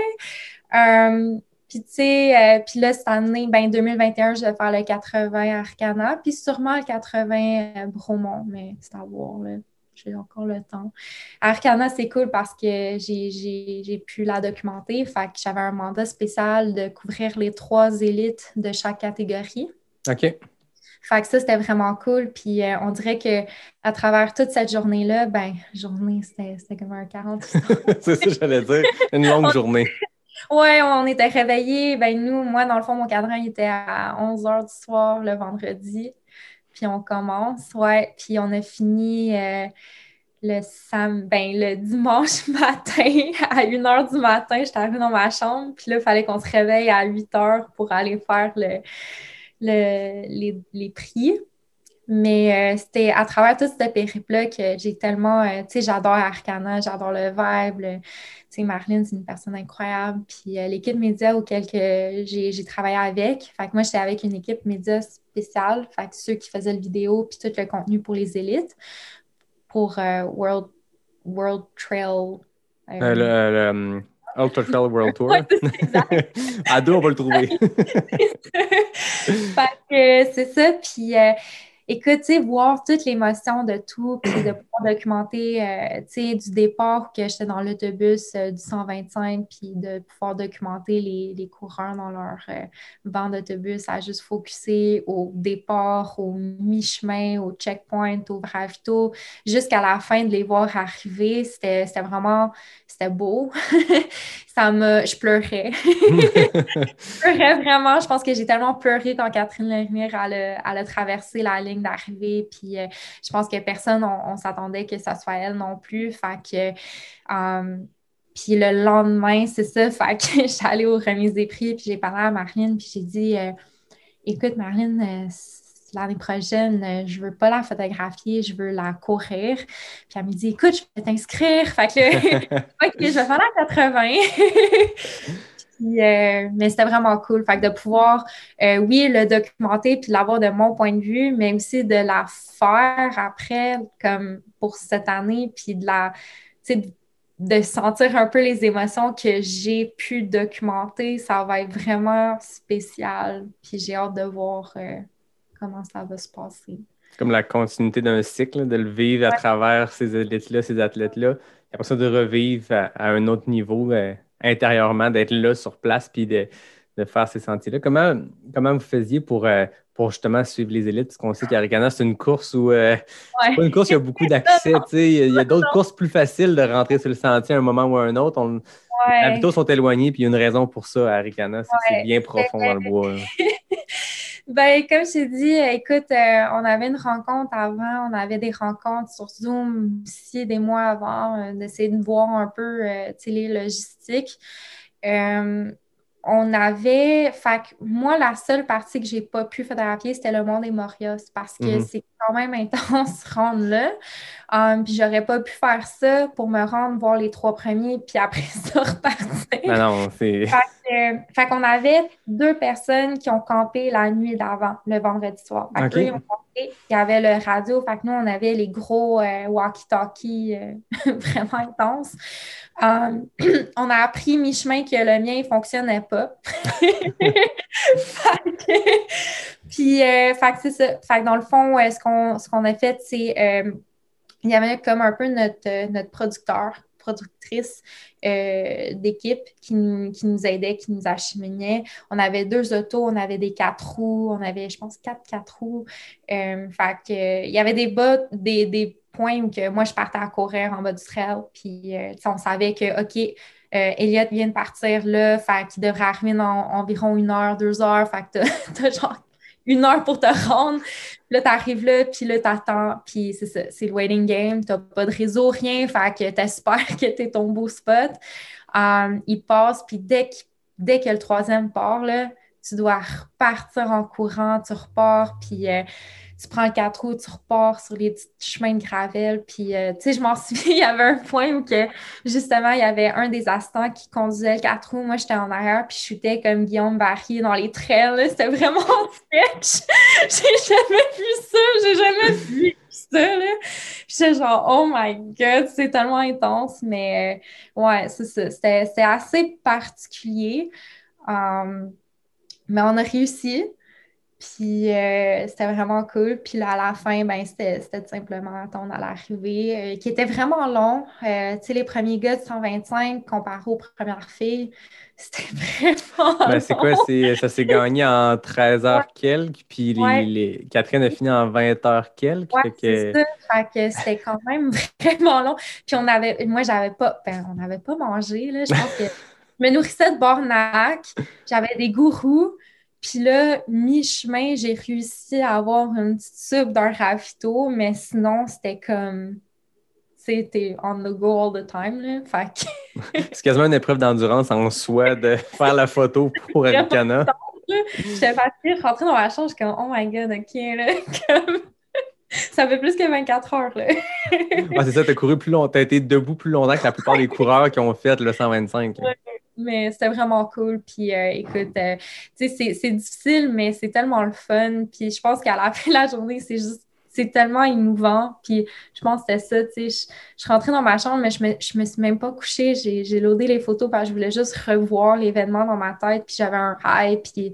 Euh, puis tu sais, euh, puis là, cette année, ben 2021, je vais faire le 80 Arcana, puis sûrement le 80 euh, Bromont, mais c'est à voir, là. J'ai encore le temps. Arcana, c'est cool parce que j'ai- pu la documenter. Fait que j'avais un mandat spécial de couvrir les trois élites de chaque catégorie. OK. Fait que ça, c'était vraiment cool. Puis euh, on dirait que à travers toute cette journée-là, ben, journée, c'était comme un 40 c'est ça que j'allais dire. Une longue journée. Ouais, on était réveillés. Ben, nous, moi, dans le fond, mon cadran il était à 11 h du soir le vendredi. Puis on commence, ouais. Puis on a fini euh, le, sam... ben, le dimanche matin à 1 h du matin. J'étais arrivée dans ma chambre. Puis là, il fallait qu'on se réveille à 8 h pour aller faire le, le- les, les prix. Mais euh, c'était à travers tout ce périple-là que j'ai tellement, euh, tu sais, j'adore Arcana, j'adore le vibe. le- tu sais, Marlene, c'est une personne incroyable. Puis euh, l'équipe média auquel que j'ai travaillé avec, fait que moi, j'étais avec une équipe média spéciale, fait que ceux qui faisaient le vidéo puis tout le contenu pour les élites, pour World, World Trail. le, le, Ultra Trail World Tour. Ouais, à deux, on va le trouver. fait que c'est ça. Puis, euh, écoute, tu sais, voir toute l'émotion de tout, puis de documenter, euh, tu sais, du départ que j'étais dans l'autobus euh, du 125, puis de pouvoir documenter les, les coureurs dans leur euh, banc d'autobus à juste focuser au départ, au mi-chemin, au checkpoint, au ravito, jusqu'à la fin de les voir arriver. C'était vraiment, c'était beau. Ça me, je pleurais. Je pleurais vraiment. Je pense que j'ai tellement pleuré quand Catherine Lermire a, elle a traversé la ligne d'arrivée. Puis euh, je pense que personne, on, on s'attendait que ça soit elle non plus. Euh, puis le lendemain, c'est ça. Fait que allée aux remises des prix. Puis j'ai parlé à Marlene. Puis j'ai dit euh, Écoute, Marlene, euh, l'année prochaine, je veux pas la photographier, je veux la courir. Puis elle me dit Écoute, je vais t'inscrire. Fait que là, OK, je vais faire la 80. Puis, euh, mais c'était vraiment cool. Fait que de pouvoir, euh, oui, le documenter puis l'avoir de mon point de vue, mais aussi de la faire après, comme pour cette année, puis de la, tu sais, de sentir un peu les émotions que j'ai pu documenter, ça va être vraiment spécial. Puis j'ai hâte de voir euh, comment ça va se passer. C'est comme la continuité d'un cycle, de le vivre à travers ces élites-là, ces athlètes-là. Et après ça, de revivre à, à un autre niveau euh, intérieurement, d'être là sur place puis de, de faire ces sentiers-là. Comment, comment vous faisiez pour, euh, pour justement suivre les élites? Parce qu'on sait qu'Aricana, c'est une course où euh, c'est pas une course où il y a beaucoup d'accès. Il y a- d'autres courses plus faciles de rentrer sur le sentier à un moment ou à un autre. On, Les habitants sont éloignés, puis il y a une raison pour ça à. C'est Ouais. bien profond dans le bois. Ben, comme je t'ai dit, écoute, euh, on avait une rencontre avant, on avait des rencontres sur Zoom aussi des mois avant, euh, d'essayer de voir un peu euh, les logistiques. Euh, on avait, fait moi, la seule partie que j'ai pas pu photographier, c'était le Mont des Morias parce que Mhm. c'est quand même intense se rendre là. Um, puis j'aurais pas pu faire ça pour me rendre voir les trois premiers, puis après ça repartir. Non, non, c'est. Euh, fait qu'on avait deux personnes qui ont campé la nuit d'avant, le vendredi soir. Fait que Ok. eux, ils ont campé, il y avait le radio, fait que nous, on avait les gros euh, walkie-talkies euh, vraiment intenses. Euh, on a appris mi-chemin que le mien ne fonctionnait pas. Fait que- Puis, euh, fait que c'est ça. Fait que dans le fond, euh, ce qu'on ce qu'on a fait, c'est euh, il y avait comme un peu notre, euh, notre producteur, productrice euh, d'équipe qui qui nous aidait, qui nous acheminait. On avait deux autos, on avait des quatre roues, on avait, je pense, quatre quatre roues. Euh, fait il y avait des bas, des, des points où que moi, je partais à courir en bas du trail. Puis, on savait que, OK, euh, Elliot vient de partir là, fait qu'il devrait arriver dans environ une heure, deux heures. Fait que genre une heure pour te rendre. Là, t'arrives là, puis là, t'attends. Puis c'est ça, c'est le waiting game. T'as pas de réseau, rien. Fait que t'espères que t'es ton beau spot. Um, il passe, puis dès dès que le troisième part, tu dois repartir en courant, tu repars, puis euh, tu prends le 4 roues, tu repars sur les petits chemins de gravel. Puis, euh, tu sais, je m'en souviens, il y avait un point où que, justement, il y avait un des assistants qui conduisait le 4 roues. Moi, j'étais en arrière, puis je chutais comme Guillaume Barry dans les trails. C'était vraiment sketch. j'ai jamais vu ça. J'ai jamais vu ça. J'étais genre, oh my God, c'est tellement intense. Mais, euh, ouais, c'est ça. C'était assez particulier. Um, mais on a réussi. Puis euh, c'était vraiment cool. Puis là, à la fin, ben, c'était tout simplement attendre à l'arrivée, euh, qui était vraiment long. Euh, tu sais, les premiers gars de 125 comparé aux premières filles, c'était vraiment ben, C'est quoi? Ça s'est gagné en 13 h quelques, puis les, Catherine a fini en 20 h quelques. c'est ça. Fait que c'était quand même vraiment long. Puis on avait... Moi, j'avais pas... Ben, on n'avait pas mangé, là. Je pense que je me nourrissais de Bornac. J'avais des gourous. Puis là, mi-chemin, j'ai réussi à avoir une petite soupe d'un ravito, mais sinon, c'était comme. C'était on the go all the time. Là. Fait C'est quasiment une épreuve d'endurance en soi de faire la photo pour Aricana. J'étais partie rentrer dans ma chambre, je suis comme, oh my god, ok, là. Comme... Ça fait plus que 24 heures, là. c'est ça, t'as couru plus longtemps, t'as été debout plus longtemps que la plupart des coureurs qui ont fait le 125 mais c'était vraiment cool. Puis euh, écoute, euh, c'est difficile, mais c'est tellement le fun. Puis je pense qu'à la fin de la journée, c'est juste c'est tellement émouvant. Puis je pense que c'était ça, tu sais. Je, je, suis rentrée dans ma chambre, mais je me, je me suis même pas couchée. J'ai loadé les photos parce que je voulais juste revoir l'événement dans ma tête. Puis j'avais un high. Puis,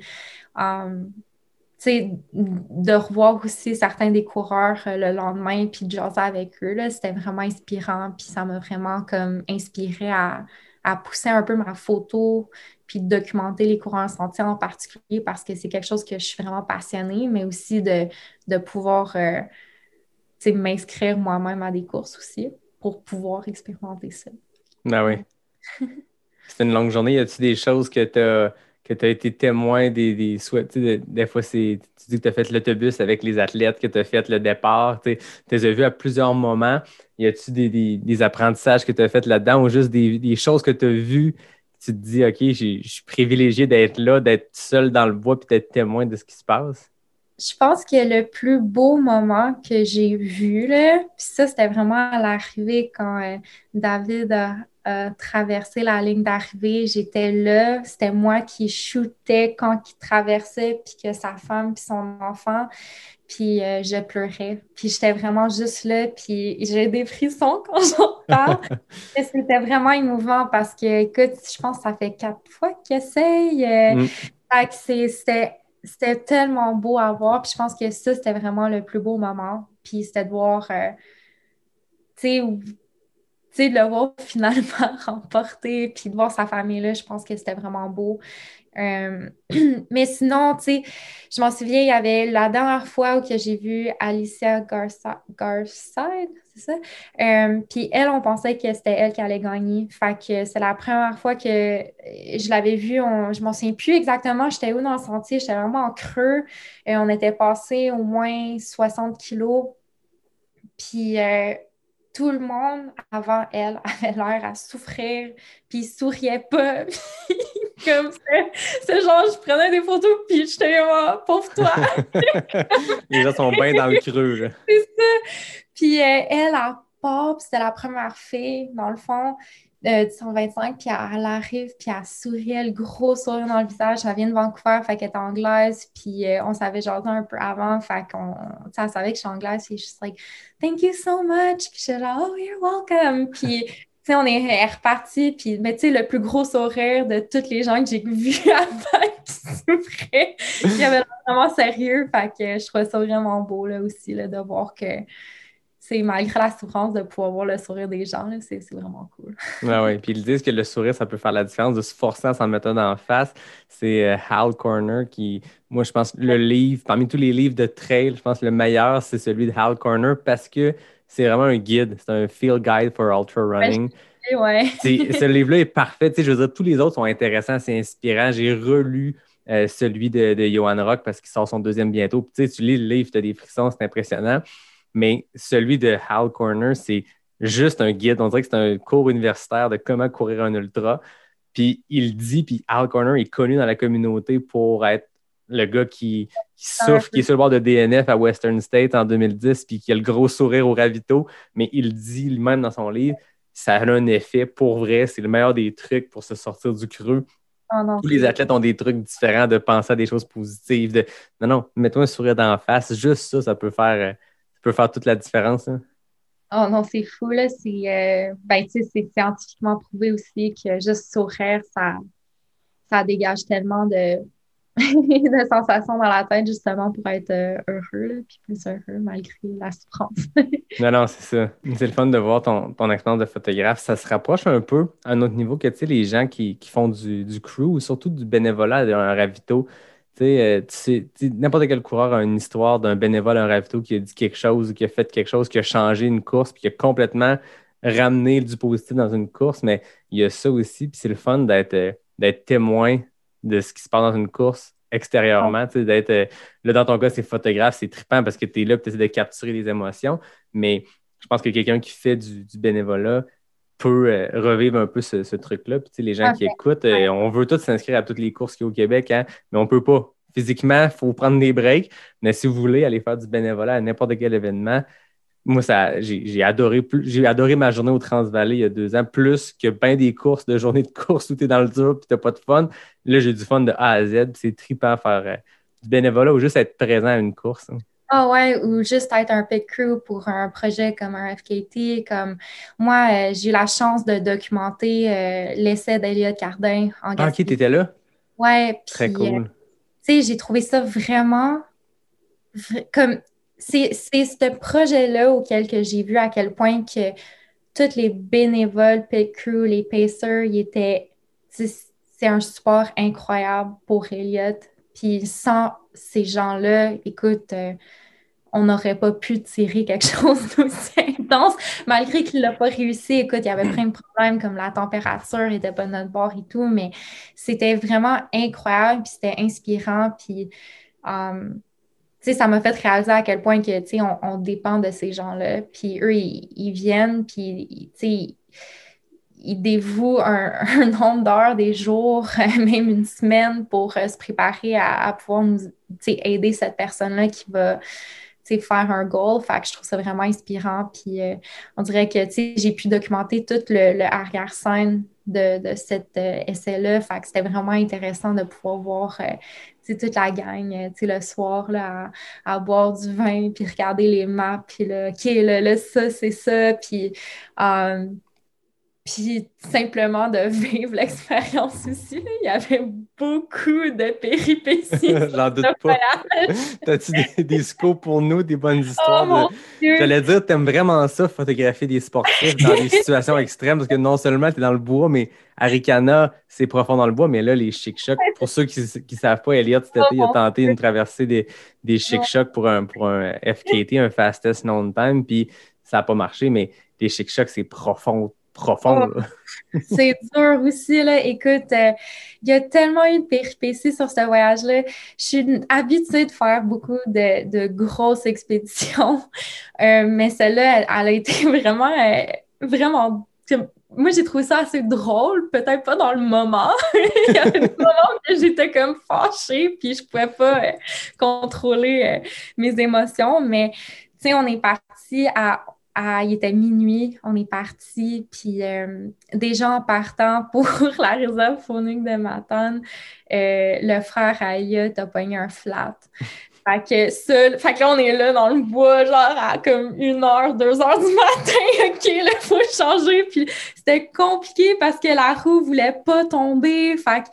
sais, de revoir aussi certains des coureurs euh, le lendemain, puis de jaser avec eux, c'était vraiment inspirant. Puis ça m'a vraiment comme inspiré à à pousser un peu ma photo, puis de documenter les courants sentiers en particulier parce que c'est quelque chose que je suis vraiment passionnée, mais aussi de, de pouvoir euh, m'inscrire moi-même à des courses aussi pour pouvoir expérimenter ça. Ben oui. c'est une longue journée. Y a-t-il des choses que tu as que tu as été témoin des, des souhaits. Des fois, c'est, tu dis que tu as fait l'autobus avec les athlètes, que tu as fait le départ. Tu les as vus à plusieurs moments. Y a-tu des, des, apprentissages que tu as fait là-dedans ou juste des, choses que tu as vues? Tu te dis, OK, je suis privilégié d'être là, d'être seul dans le bois puis d'être témoin de ce qui se passe? Je pense que le plus beau moment que j'ai vu, là, puis ça, c'était vraiment à l'arrivée quand euh, David a, traverser la ligne d'arrivée. J'étais là, c'était moi qui shootais quand il traversait, puis que sa femme, puis son enfant, puis euh, je pleurais. Puis j'étais vraiment juste là, puis j'ai des frissons quand j'en parle. c'était vraiment émouvant parce que, écoute, je pense que ça fait quatre fois qu'il essaye. Euh, mm. c'était c'était tellement beau à voir. Puis je pense que ça, c'était vraiment le plus beau moment. Puis c'était de voir, euh, tu sais, de le voir finalement remporter, puis de voir sa famille là, je pense que c'était vraiment beau. Euh, mais sinon, tu sais, je m'en souviens, il y avait la dernière fois où j'ai vu Alicia Garside, c'est ça? Euh, puis elle, on pensait que c'était elle qui allait gagner. Fait que c'est la première fois que je l'avais vue. je m'en souviens plus exactement, j'étais où dans le sentier, j'étais vraiment en creux. Et on était passé au moins 60 kilos. Puis euh, tout le monde avant elle avait l'air à souffrir, puis souriait pas. comme c'est genre, je prenais des photos, puis j'étais comme, pauvre toi. Les gens sont bien dans le creux. C'est ça. Puis euh, elle, a part, c'était la première fille, dans le fond euh, 125, puis elle, arrive, puis elle souriait, le gros sourire dans le visage. Elle vient de Vancouver, fait qu'elle est anglaise, puis euh, on savait genre un peu avant, fait qu'on, elle savait que je suis anglaise, puis je suis like, thank you so much, puis je suis genre, oh, you're welcome, puis tu sais, on est reparti, puis, mais tu sais, le plus gros sourire de toutes les gens que j'ai vus avant qui souffraient, il avait vraiment sérieux, fait que je trouvais ça vraiment beau, là, aussi, là, de voir que c'est malgré la souffrance de pouvoir voir le sourire des gens, c'est vraiment cool. Oui, oui. Puis ils disent que le sourire, ça peut faire la différence de se forcer à s'en mettre en face. C'est euh, Hal Corner qui, moi, je pense, le livre, parmi tous les livres de trail, je pense que le meilleur, c'est celui de Hal Corner parce que c'est vraiment un guide. C'est un field guide for ultra running. Ouais. ce livre-là est parfait. je veux dire, tous les autres sont intéressants, c'est inspirant. J'ai relu euh, celui de, de Johan Rock parce qu'il sort son deuxième bientôt. tu lis le livre, tu as des frissons, c'est impressionnant mais celui de Hal Corner, c'est juste un guide. On dirait que c'est un cours universitaire de comment courir un ultra. Puis il dit, puis Al Corner est connu dans la communauté pour être le gars qui, qui souffre, qui est sur le bord de DNF à Western State en 2010, puis qui a le gros sourire au ravito, mais il dit lui-même dans son livre, ça a un effet pour vrai, c'est le meilleur des trucs pour se sortir du creux. Oh non, Tous les athlètes ont des trucs différents de penser à des choses positives. De... Non, non, mets-toi un sourire d'en face. Juste ça, ça peut faire, euh, peut faire toute la différence. hein? Oh non, c'est fou, là. C'est euh, ben, tu sais, c'est scientifiquement prouvé aussi que juste sourire, ça, ça dégage tellement de, de sensations dans la tête, justement, pour être euh, heureux, là, puis plus heureux malgré la souffrance. Non, non, c'est ça. C'est le fun de voir ton, ton expérience de photographe. Ça se rapproche un peu à un autre niveau que, tu sais, les gens qui, qui font du, du crew ou surtout du bénévolat dans un ravito. Euh, n'importe quel coureur a une histoire d'un bénévole un ravito qui a dit quelque chose ou qui a fait quelque chose, qui a changé une course, puis qui a complètement ramené du positif dans une course. Mais il y a ça aussi, puis c'est le fun d'être euh, témoin de ce qui se passe dans une course extérieurement, d'être euh, là dans ton cas c'est photographe, c'est trippant parce que tu es là, tu essaies de capturer les émotions, mais je pense que quelqu'un qui fait du bénévolat peut euh, revivre un peu ce, ce truc-là. Puis les gens qui écoutent, euh, on veut tous s'inscrire à toutes les courses qu'il y a au Québec, hein, mais on peut pas. Physiquement, il faut prendre des breaks, mais si vous voulez aller faire du bénévolat à n'importe quel événement, moi, ça, j'ai adoré, plus- j'ai adoré ma journée au Transvalley il y a deux ans, plus que bien des courses, de journées de course où tu es dans le dur et tu n'as pas de fun. Là, j'ai du fun de A à Z. puis C'est trippant faire euh, du bénévolat ou juste être présent à une course. hein. Ah ouais, ou juste être un pit crew pour un projet comme un FKT. Comme moi, euh, j'ai eu la chance de documenter euh, l'essai d'Eliott Cardin en Ah, ok, Gaspésie. tu étais là? Ouais, Très puis, euh, cool. tu sais, j'ai trouvé ça vraiment vra- comme c'est ce projet-là auquel que j'ai vu à quel point que tous les bénévoles, pit crew, les pacers, ils étaient c'est c'est un support incroyable pour Elliott. Puis sans ces gens-là, écoute, euh, on n'aurait pas pu tirer quelque chose d'aussi intense, malgré qu'il n'a pas réussi. Écoute, il y avait plein de problèmes comme la température n'était pas de notre bord et tout, mais c'était vraiment incroyable, puis c'était inspirant, puis euh, ça m'a fait réaliser à quel point que, on, on dépend de ces gens-là, puis eux, ils, ils viennent, puis, tu sais, ils dévouent un, nombre d'heures, des jours, même une semaine pour euh, se préparer à, pouvoir nous, aider cette personne-là qui va, faire un goal. Fait que je trouve ça vraiment inspirant. Puis euh, on dirait que, j'ai pu documenter tout le, arrière-scène de, de cet euh, essai-là. Fait que c'était vraiment intéressant de pouvoir voir, toute la gang, le soir, là, à, à boire du vin, puis regarder les maps, puis là, OK, là, là ça, c'est ça. Puis... puis simplement de vivre l'expérience aussi. Il y avait beaucoup de péripéties. J'en doute pas. T'as-tu des, des scopes pour nous, des bonnes histoires? Oh de-! J'allais dire, t'aimes vraiment ça, photographier des sportifs dans des situations extrêmes, parce que non seulement t'es dans le bois, mais Arikana, c'est profond dans le bois, mais là, les chic-chocs, pour ceux qui ne savent pas, Elliot, cet été, il a Oh, tenté une traversée des, des chic-chocs pour un, pour un FKT, un fastest known time, puis ça n'a pas marché, mais les chic-chocs, c'est profond, profond. Oh. C'est dur aussi, là. Écoute, euh, il y a tellement eu de péripéties sur ce voyage-là. Je suis habituée de faire beaucoup de, de grosses expéditions, Euh, mais celle-là, elle, elle a été vraiment, euh, vraiment... Moi, j'ai trouvé ça assez drôle, peut-être pas dans le moment. il y avait des moments où j'étais comme fâchée, puis je pouvais pas euh, contrôler euh, mes émotions, mais tu sais, on est parti à à- il était minuit, on est parti, puis euh, déjà en partant pour la réserve faunique de Matane, euh, le frère Aya a pogné un flat. Fait que, ça, fait que là, on est là dans le bois, genre à comme une heure, deux heures du matin. OK, là, il faut changer. Puis c'était compliqué parce que la roue voulait pas tomber. Fait que,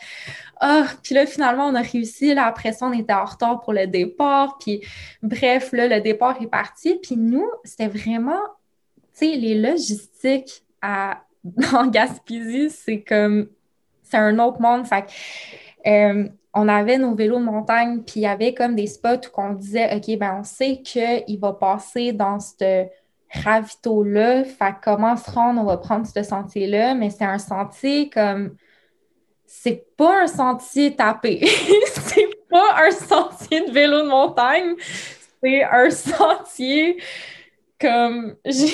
ah, puis là, finalement, on a réussi. Là, après ça, on était en retard pour le départ. Puis bref, là, le départ est parti. Puis nous, c'était vraiment, sais, les logistiques à, en Gaspésie, c'est comme, c'est un autre monde. Euh, on avait nos vélos de montagne, puis il y avait comme des spots où on disait, OK, ben on sait qu'il va passer dans ce ravito-là. Fait comment se rendre, on va prendre ce sentier-là, mais c'est un sentier comme c'est pas un sentier tapé. c'est pas un sentier de vélo de montagne. C'est un sentier comme, j'ai.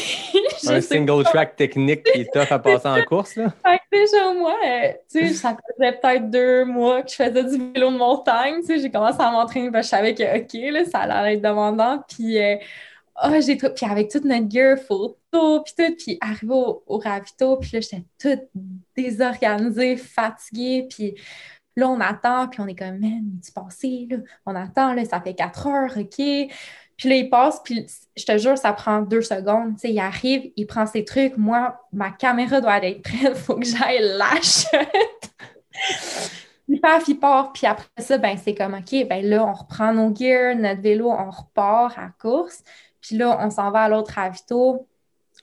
Un single track technique qui est tough à passer en course, là. Fait que déjà, moi, euh, tu sais, ça faisait peut-être deux mois que je faisais du vélo de montagne. Tu sais, j'ai commencé à m'entraîner parce que je savais que, OK, là, ça allait être demandant. Puis, euh, ah, j'ai tout. Puis, avec toute notre gear photo, puis tout. Puis, arrivé au, au ravito, puis là, j'étais toute désorganisée, fatiguée. Puis, là, on attend, puis on est comme, man, tu passé, là? On attend, là, ça fait quatre heures, OK. Puis là, il passe, puis je te jure, ça prend deux secondes. Tu sais, il arrive, il prend ses trucs. Moi, ma caméra doit être prête. Il faut que j'aille lâche. il part, il part. Puis après ça, ben, c'est comme, OK, ben là, on reprend nos gears, notre vélo, on repart à course. Puis là, on s'en va à l'autre ravito.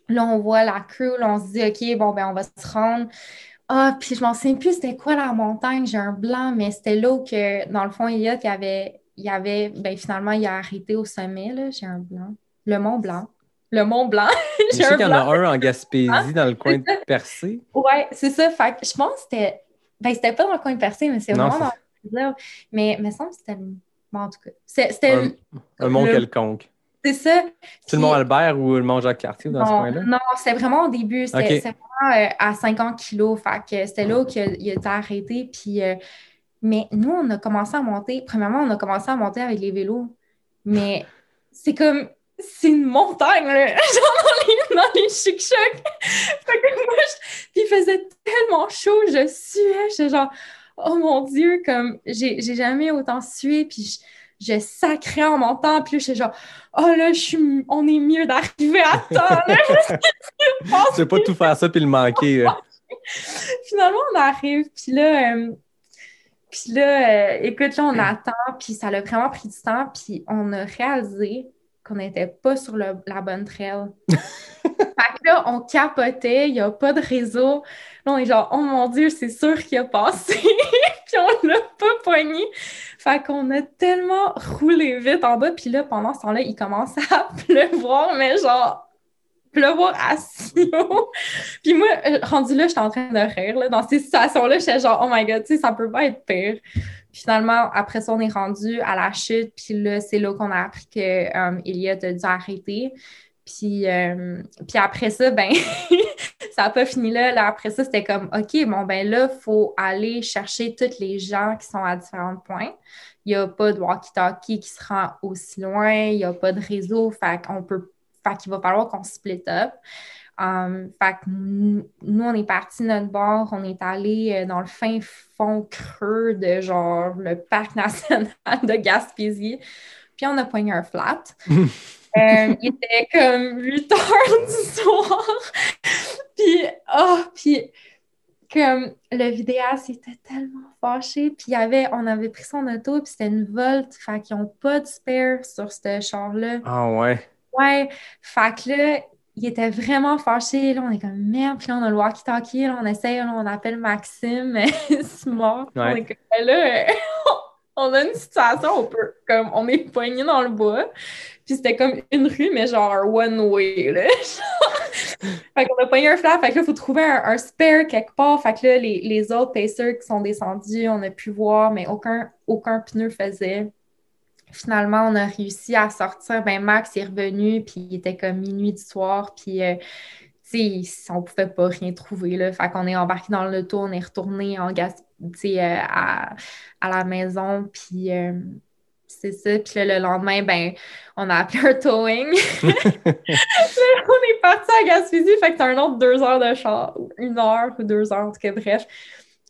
Là, on voit la crew. Là, on se dit, OK, bon, ben, on va se rendre. Ah, puis je m'en souviens plus c'était quoi la montagne? J'ai un blanc, mais c'était là que, dans le fond, il y avait il y avait, ben finalement, il a arrêté au sommet, là, j'ai un blanc. Le Mont Blanc. Le Mont Blanc. Je sais qu'il y en a un en Gaspésie, Ah, dans le coin de. Percé. Ouais, c'est ça. Fait que je pense que c'était. Ben, c'était pas dans le coin de Percé, mais c'est vraiment dans le. Mais il me semble que c'était le. Bon, en tout cas. C'était. Un, un mont le- quelconque. C'est ça. C'est le mont Albert ou le mont Jacques-Cartier dans ce coin-là? non, c'est vraiment au début. C'était c'était vraiment euh, à 50 kilos. Fait que c'était là qu'il a, il a été arrêté. Puis, euh, mais nous, on a commencé à monter. Premièrement, on a commencé à monter avec les vélos. Mais c'est comme. C'est une montagne, là. Genre dans les, dans les chic-chocs. Fait que moi, je- Puis il faisait tellement chaud, je suais. J'étais genre, oh mon Dieu, comme, j'ai jamais autant sué. Puis je, je sacrais en montant. Puis là, j'étais genre, oh là, je suis, on est mieux d'arriver à temps, là. Tu veux pas tout faire ça puis le manquer. Finalement, on arrive, puis là, euh, puis là, euh, écoute, là, on attend, puis ça a vraiment pris du temps, puis on a réalisé qu'on n'était pas sur le- la bonne trail. fait que là, on capotait, il n'y a pas de réseau. Là, on est genre, oh mon Dieu, c'est sûr qu'il a passé, puis on l'a pas poigné. Fait qu'on a tellement roulé vite en bas, puis là, pendant ce temps-là, il commence à pleuvoir, mais genre, haut. Puis moi, rendu là, j'étais en train de rire. Là. Dans ces situations-là, j'étais genre, oh my god, tu sais, ça peut pas être pire. Finalement, après ça, on est rendu à la chute. Puis là, c'est là qu'on a appris que Elliot a dû arrêter. Puis, euh, puis après ça, ben, ça n'a pas fini là. Là, après ça, c'était comme, OK, bon, ben là, il faut aller chercher tous les gens qui sont à différents points. Il n'y a pas de walkie-talkie qui se rend aussi loin. Il n'y a pas de réseau. Fait qu'on peut fait qu'il va falloir qu'on split up. Um, fait que nous, on est parti de notre bord, on est allé euh, dans le fin fond creux de genre le parc national de Gaspésie. Puis on a poigné un flat. Euh, il était comme 8 heures du soir. puis, oh, puis comme le vidéaste était tellement fâché. Puis il avait, on avait pris son auto, puis c'était une Volt. Fait qu'ils n'ont pas de spare sur ce char-là. Ah ouais. Ouais, fait que là, il était vraiment fâché. Là, on est comme merde. Puis là, on a le walkie-talkie. Là, on essaye, là, on appelle Maxime. c'est mort. On Ouais. est comme, ben là, on a une situation, on peut, comme, on est poigné dans le bois. Puis c'était comme une rue, mais genre un one-way, là. fait qu'on a poigné un flat. Fait que là, il faut trouver un, un spare quelque part. Fait que là, les, les autres pacers qui sont descendus, on a pu voir, mais aucun, aucun pneu faisait. Finalement, on a réussi à sortir. Ben, Max est revenu, puis il était comme minuit du soir, puis euh, tu sais, on pouvait pas rien trouver, là. Fait qu'on est embarqué dans l'auto, on est retourné en euh, à, à la maison, puis euh, c'est ça. Puis là, le lendemain, ben, on a appelé un towing. Là, on est parti à Gaspésie, fait que t'as un autre deux heures de char, une heure ou deux heures, en tout cas, bref.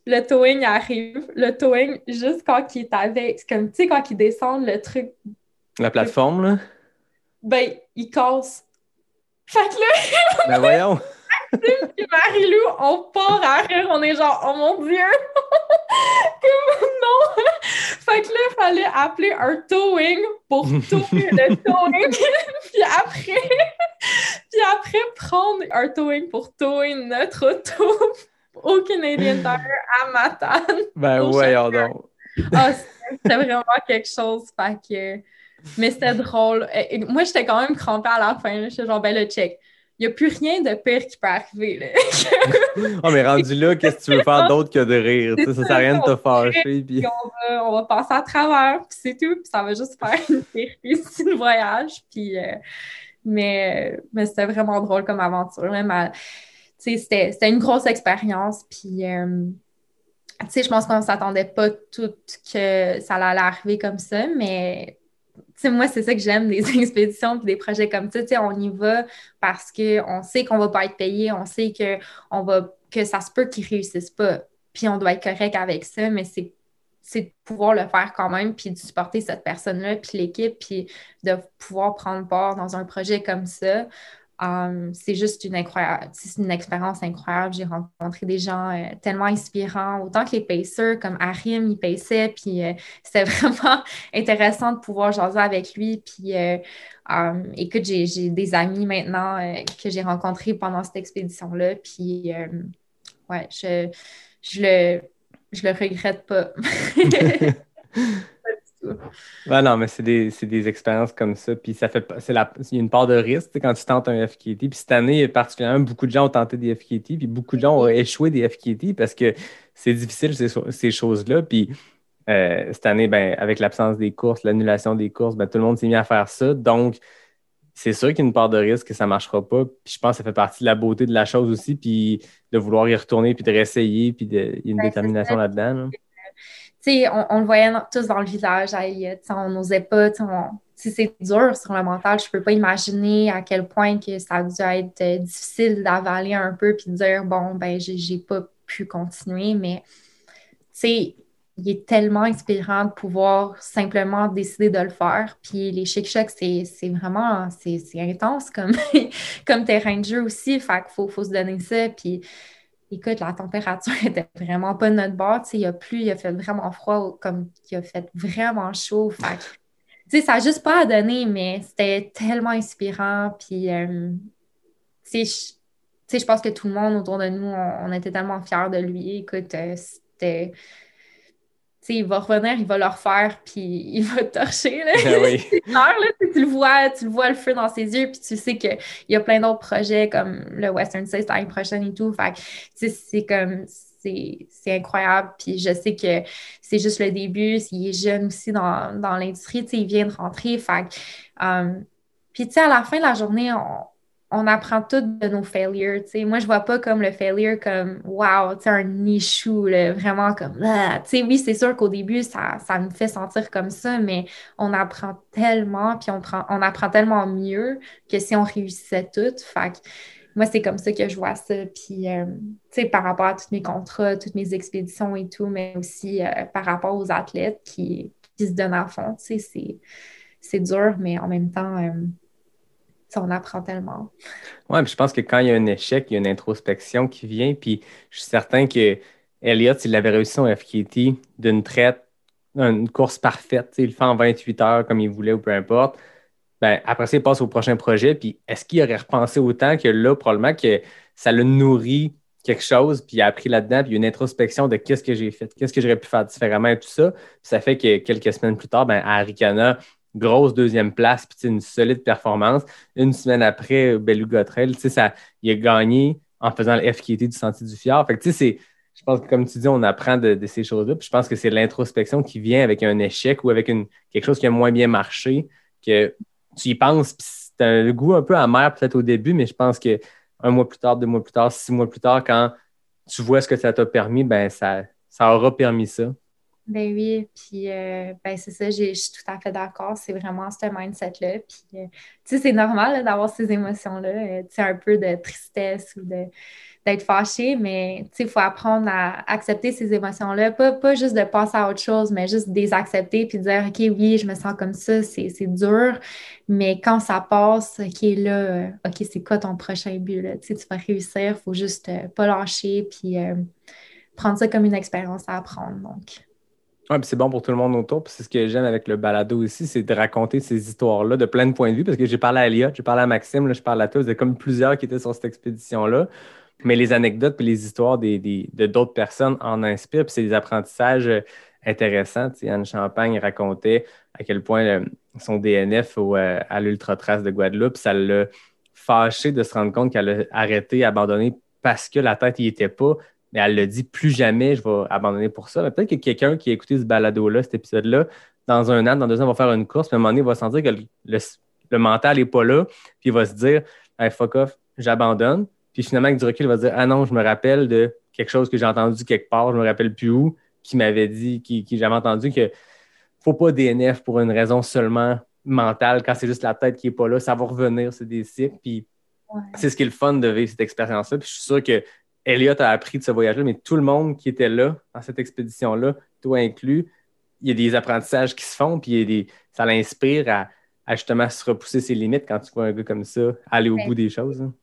Le towing arrive. Le towing, juste quand il est avec, c'est comme, tu sais, quand il descend le truc, La plateforme, là? ben, il casse. Fait que là, Ben voyons. puis Marie-Lou, on part à rire, on est genre, oh mon Dieu! Comme, non! Fait que là, il fallait appeler un towing pour tower le towing, puis après, puis après, prendre un towing pour tower notre auto au Canadian Tire à Matane. Ben voyons donc. Ah, c'était vraiment quelque chose, fait que... Mais c'était drôle. Et- moi, j'étais quand même crampée à la fin. J'étais genre, ben le check. Il n'y a plus rien de pire qui peut arriver, là. Ah, mais rendu là, qu'est-ce que tu veux faire d'autre que de rire? Ça sert à rien de te fâcher. Puis... Puis on va, on va passer à travers, puis c'est tout, puis ça va juste faire une péripétie de voyage, puis, euh, mais, mais c'était vraiment drôle comme aventure. C'était une grosse expérience. Puis, euh, je pense qu'on ne s'attendait pas tout que ça allait arriver comme ça, mais moi, c'est ça que j'aime des expéditions et des projets comme ça. on y va parce qu'on sait qu'on ne va pas être payé, on sait que, on va, que ça se peut qu'ils ne réussissent pas. Puis on doit être correct avec ça, mais c'est c'est de pouvoir le faire quand même, puis de supporter cette personne-là, puis l'équipe, puis de pouvoir prendre part dans un projet comme ça. Um, c'est juste une incroyable, c'est une expérience incroyable. J'ai rencontré des gens euh, tellement inspirants, autant que les pacers, comme Arim, il paissait, puis euh, c'était vraiment intéressant de pouvoir jaser avec lui. Puis euh, um, écoute, j'ai des amis maintenant que j'ai rencontrés pendant cette expédition-là, puis ouais, je, je le je le regrette pas. pas non, mais c'est des, des, expériences comme ça. Puis ça fait c'est la, il y a une part de risque quand tu tentes un FKT. Puis cette année, particulièrement, beaucoup de gens ont tenté des FKT, puis beaucoup de gens ont échoué des FKT parce que c'est difficile ces, ces choses-là. Puis euh, cette année, ben, avec l'absence des courses, l'annulation des courses, ben, tout le monde s'est mis à faire ça. Donc, c'est sûr qu'il y a une part de risque que ça ne marchera pas. Puis je pense que ça fait partie de la beauté de la chose aussi, puis de vouloir y retourner, puis de réessayer, puis il y a une ben, détermination là-dedans. On, le voyait tous dans le visage on n'osait pas, c'est dur sur le mental. Je ne peux pas imaginer à quel point que ça a dû être euh, difficile d'avaler un peu puis de dire bon, ben, j'ai pas pu continuer, mais tu il est tellement inspirant de pouvoir simplement décider de le faire. Puis les chic chocs c'est vraiment intense comme, comme terrain de jeu aussi. Fait qu'il faut, faut se donner ça. Puis écoute, la température était vraiment pas de notre bord. Il a plu, il a fait vraiment froid, comme il a fait vraiment chaud. Fait ça n'a juste pas à donner, mais c'était tellement inspirant. Puis, euh, je pense que tout le monde autour de nous, on, était tellement fiers de lui. Écoute, euh, c'était il va revenir, il va le refaire, puis il va torcher. Là. Ben tu le vois, tu le vois le feu dans ses yeux, puis tu sais qu'il y a plein d'autres projets comme le Western States l'année prochaine et tout. Fait c'est comme c'est incroyable. Puis je sais que c'est juste le début. Il est jeune aussi dans, dans l'industrie. Il vient de rentrer. Fait, um, puis tu sais, à la fin de la journée, on, on apprend tout de nos failures. sais. Moi, je vois pas comme le failure comme wow, un échou, vraiment comme ah. oui, c'est sûr qu'au début, ça, ça me fait sentir comme ça, mais on apprend tellement, puis on, prend, on apprend tellement mieux que si on réussissait tout. Fait moi, c'est comme ça que je vois ça. Puis, euh, tu sais, par rapport à tous mes contrats, toutes mes expéditions et tout, mais aussi euh, par rapport aux athlètes qui, qui se donnent à fond, tu sais, c'est dur, mais en même temps, euh, on apprend tellement. Oui, je pense que quand il y a un échec, il y a une introspection qui vient. Puis je suis certain que Elliott, s'il avait réussi son FKT d'une traite, une course parfaite, il le fait en 28 heures comme il voulait ou peu importe. Ben, après ça, il passe au prochain projet. Puis est-ce qu'il aurait repensé autant que là, probablement que ça le nourrit quelque chose, puis il a appris là-dedans, puis il y a une introspection de qu'est-ce que j'ai fait, qu'est-ce que j'aurais pu faire différemment et tout ça. ça fait que quelques semaines plus tard, ben, à Arikana, grosse deuxième place, puis une solide performance. Une semaine après, Beluga Trail, ça, il a gagné en faisant le FKT du Sentier du Fjord. Fait que, je pense que, comme tu dis, on apprend de, ces choses-là. Puis je pense que c'est l'introspection qui vient avec un échec ou avec une, quelque chose qui a moins bien marché, que tu y penses, puis c'est un goût un peu amer peut-être au début, mais je pense que un mois plus tard, deux mois plus tard, six mois plus tard, quand tu vois ce que ça t'a permis, ben ça, ça aura permis ça. Ben oui, puis euh, ben c'est ça, je suis tout à fait d'accord. C'est vraiment ce mindset-là. Puis, euh, tu sais, c'est normal d'avoir ces émotions-là, euh, tu sais, un peu de tristesse ou d'être fâché, mais tu sais, il faut apprendre à accepter ces émotions-là. Pas, pas juste de passer à autre chose, mais juste de les accepter puis dire, OK, oui, je me sens comme ça, c'est dur, mais quand ça passe, OK, là, OK, c'est quoi ton prochain but, là? Tu sais, tu vas réussir, il faut juste pas lâcher puis prendre ça comme une expérience à apprendre, donc... Oui, c'est bon pour tout le monde autour. c'est ce que j'aime avec le balado aussi, c'est de raconter ces histoires-là de plein de points de vue. Parce que j'ai parlé à Elliot, j'ai parlé à Maxime, là, je parle à tous. Il y a comme plusieurs qui étaient sur cette expédition-là. Mais les anecdotes et les histoires de d'autres personnes en inspirent. Puis c'est des apprentissages euh, intéressants. Anne Champagne racontait à quel point euh, son DNF euh, à l'Ultra Trace de Guadeloupe, ça l'a fâché de se rendre compte qu'elle a arrêté, abandonné parce que la tête n'y était pas, mais elle le dit plus jamais, je vais abandonner pour ça. Peut-être que quelqu'un qui a écouté ce balado-là, cet épisode-là, dans un an, dans deux ans, va faire une course, mais à un moment donné, il va sentir que le mental n'est pas là, puis il va se dire hey, fuck off, j'abandonne. Puis finalement, avec du recul, il va se dire Ah non, je me rappelle de quelque chose que j'ai entendu quelque part, je me rappelle plus où, qui m'avait dit, qui, qui j'avais entendu que faut pas DNF pour une raison seulement mentale, quand c'est juste la tête qui n'est pas là, ça va revenir, c'est des cycles. Puis c'est ce qui est le fun de vivre cette expérience-là. Puis je suis sûr que Elliot a appris de ce voyage-là, mais tout le monde qui était là, dans cette expédition-là, toi inclus, il y a des apprentissages qui se font, puis ça l'inspire à, justement se repousser ses limites quand tu vois un gars comme ça aller au bout des choses. Hein.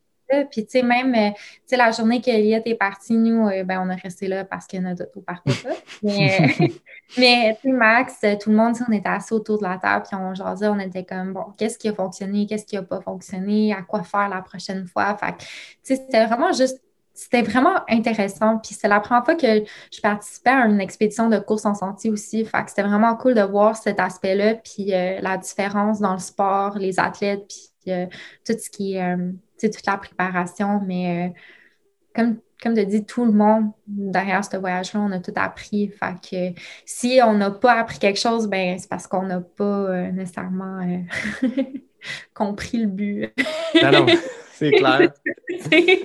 Puis, tu sais, même, euh, tu sais, la journée qu'Eliott est parti, nous, euh, ben, on est resté là parce que notre auto partait pas. Mais, euh, mais tu sais, Max, tout le monde, on était assis autour de la table, puis on jasait, on était comme, bon, qu'est-ce qui a fonctionné, qu'est-ce qui a pas fonctionné, à quoi faire la prochaine fois? Fait tu sais, c'était vraiment juste c'était vraiment intéressant. Puis c'est la première fois que je participais à une expédition de course en sentier aussi. Fait que c'était vraiment cool de voir cet aspect-là, puis la différence dans le sport, les athlètes, puis tout ce qui est toute la préparation, mais euh, comme, comme tu dis, tout le monde derrière ce voyage-là, on a tout appris. Fait que si on n'a pas appris quelque chose, ben c'est parce qu'on n'a pas euh, nécessairement euh, compris le but. non, non, c'est clair.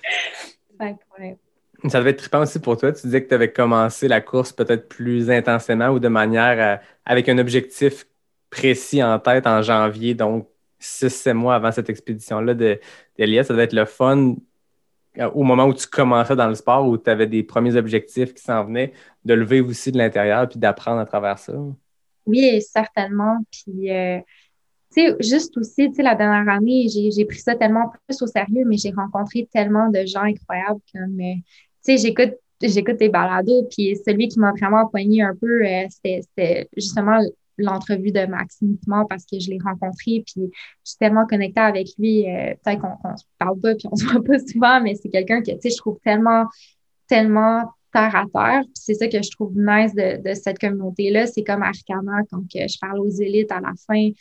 Ça devait être trippant aussi pour toi. Tu disais que tu avais commencé la course peut-être plus intensément ou de manière avec un objectif précis en tête en janvier, donc six, sept mois avant cette expédition-là d'Elias. Ça devait être le fun euh, au moment où tu commençais dans le sport, où tu avais des premiers objectifs qui s'en venaient, de lever aussi de l'intérieur puis d'apprendre à travers ça. Oui, certainement. Puis, euh, sais, juste aussi, tu sais, la dernière année, j'ai pris ça tellement plus au sérieux, mais j'ai rencontré tellement de gens incroyables comme, euh, tu sais, j'écoute j'écoute des balados, puis celui qui m'a vraiment poigné un peu, c'était justement l'entrevue de Maxime parce que je l'ai rencontré, puis je suis tellement connectée avec lui. Euh, peut-être qu'on ne se parle pas, puis on se voit pas souvent, mais c'est quelqu'un que, tu sais, je trouve tellement, tellement terre à terre. c'est ça que je trouve nice de, de cette communauté-là. C'est comme Arcana, quand je parle aux élites à la fin.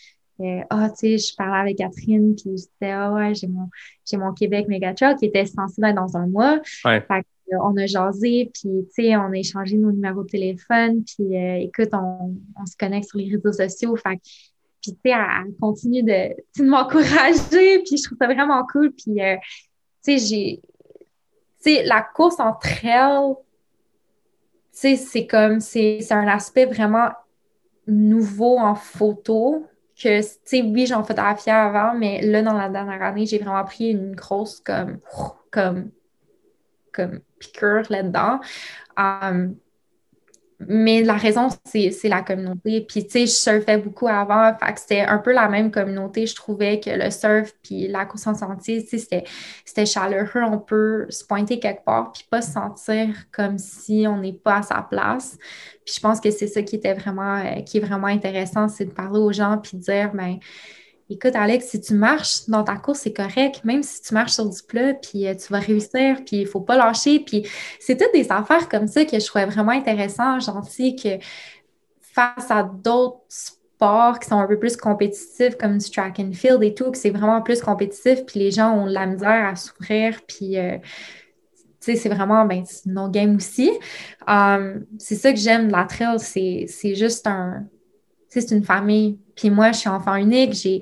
Euh, ah, tu sais, je parlais avec Catherine, puis je disais, ah ouais, j'ai mon, j'ai mon Québec Megacha qui était censé être dans un mois. Ouais on a jasé, puis tu sais, on a échangé nos numéros de téléphone, puis euh, écoute, on, se connecte sur les réseaux sociaux. Fait puis tu sais, elle, continue de, m'encourager, puis je trouve ça vraiment cool. Puis euh, tu sais, j'ai. Tu sais, la course en trail, tu sais, c'est comme, c'est un aspect vraiment nouveau en photo que, tu sais, oui, j'en photographiais avant, mais là, dans la dernière année, j'ai vraiment pris une grosse, comme, comme comme piqûre là-dedans. Um, mais la raison, c'est la communauté. Puis, tu sais, je surfais beaucoup avant. Fait que c'était un peu la même communauté. Je trouvais que le surf puis la course en sentier, tu sais, c'était chaleureux. On peut se pointer quelque part puis pas se sentir comme si on n'est pas à sa place. Puis, je pense que c'est ça qui était vraiment, euh, qui est vraiment intéressant, c'est de parler aux gens puis de dire, ben, écoute, Alex, si tu marches dans ta course, c'est correct, même si tu marches sur du plat, puis euh, tu vas réussir, puis il faut pas lâcher. Puis c'est toutes des affaires comme ça que je trouvais vraiment intéressant, gentil, que face à d'autres sports qui sont un peu plus compétitifs, comme du track and field et tout, que c'est vraiment plus compétitif, puis les gens ont de la misère à s'ouvrir, puis. Euh, tu sais, c'est vraiment, ben, non game aussi. Um, c'est ça que j'aime de la trail, c'est juste un, c'est une famille. Puis moi, je suis enfant unique. J'ai,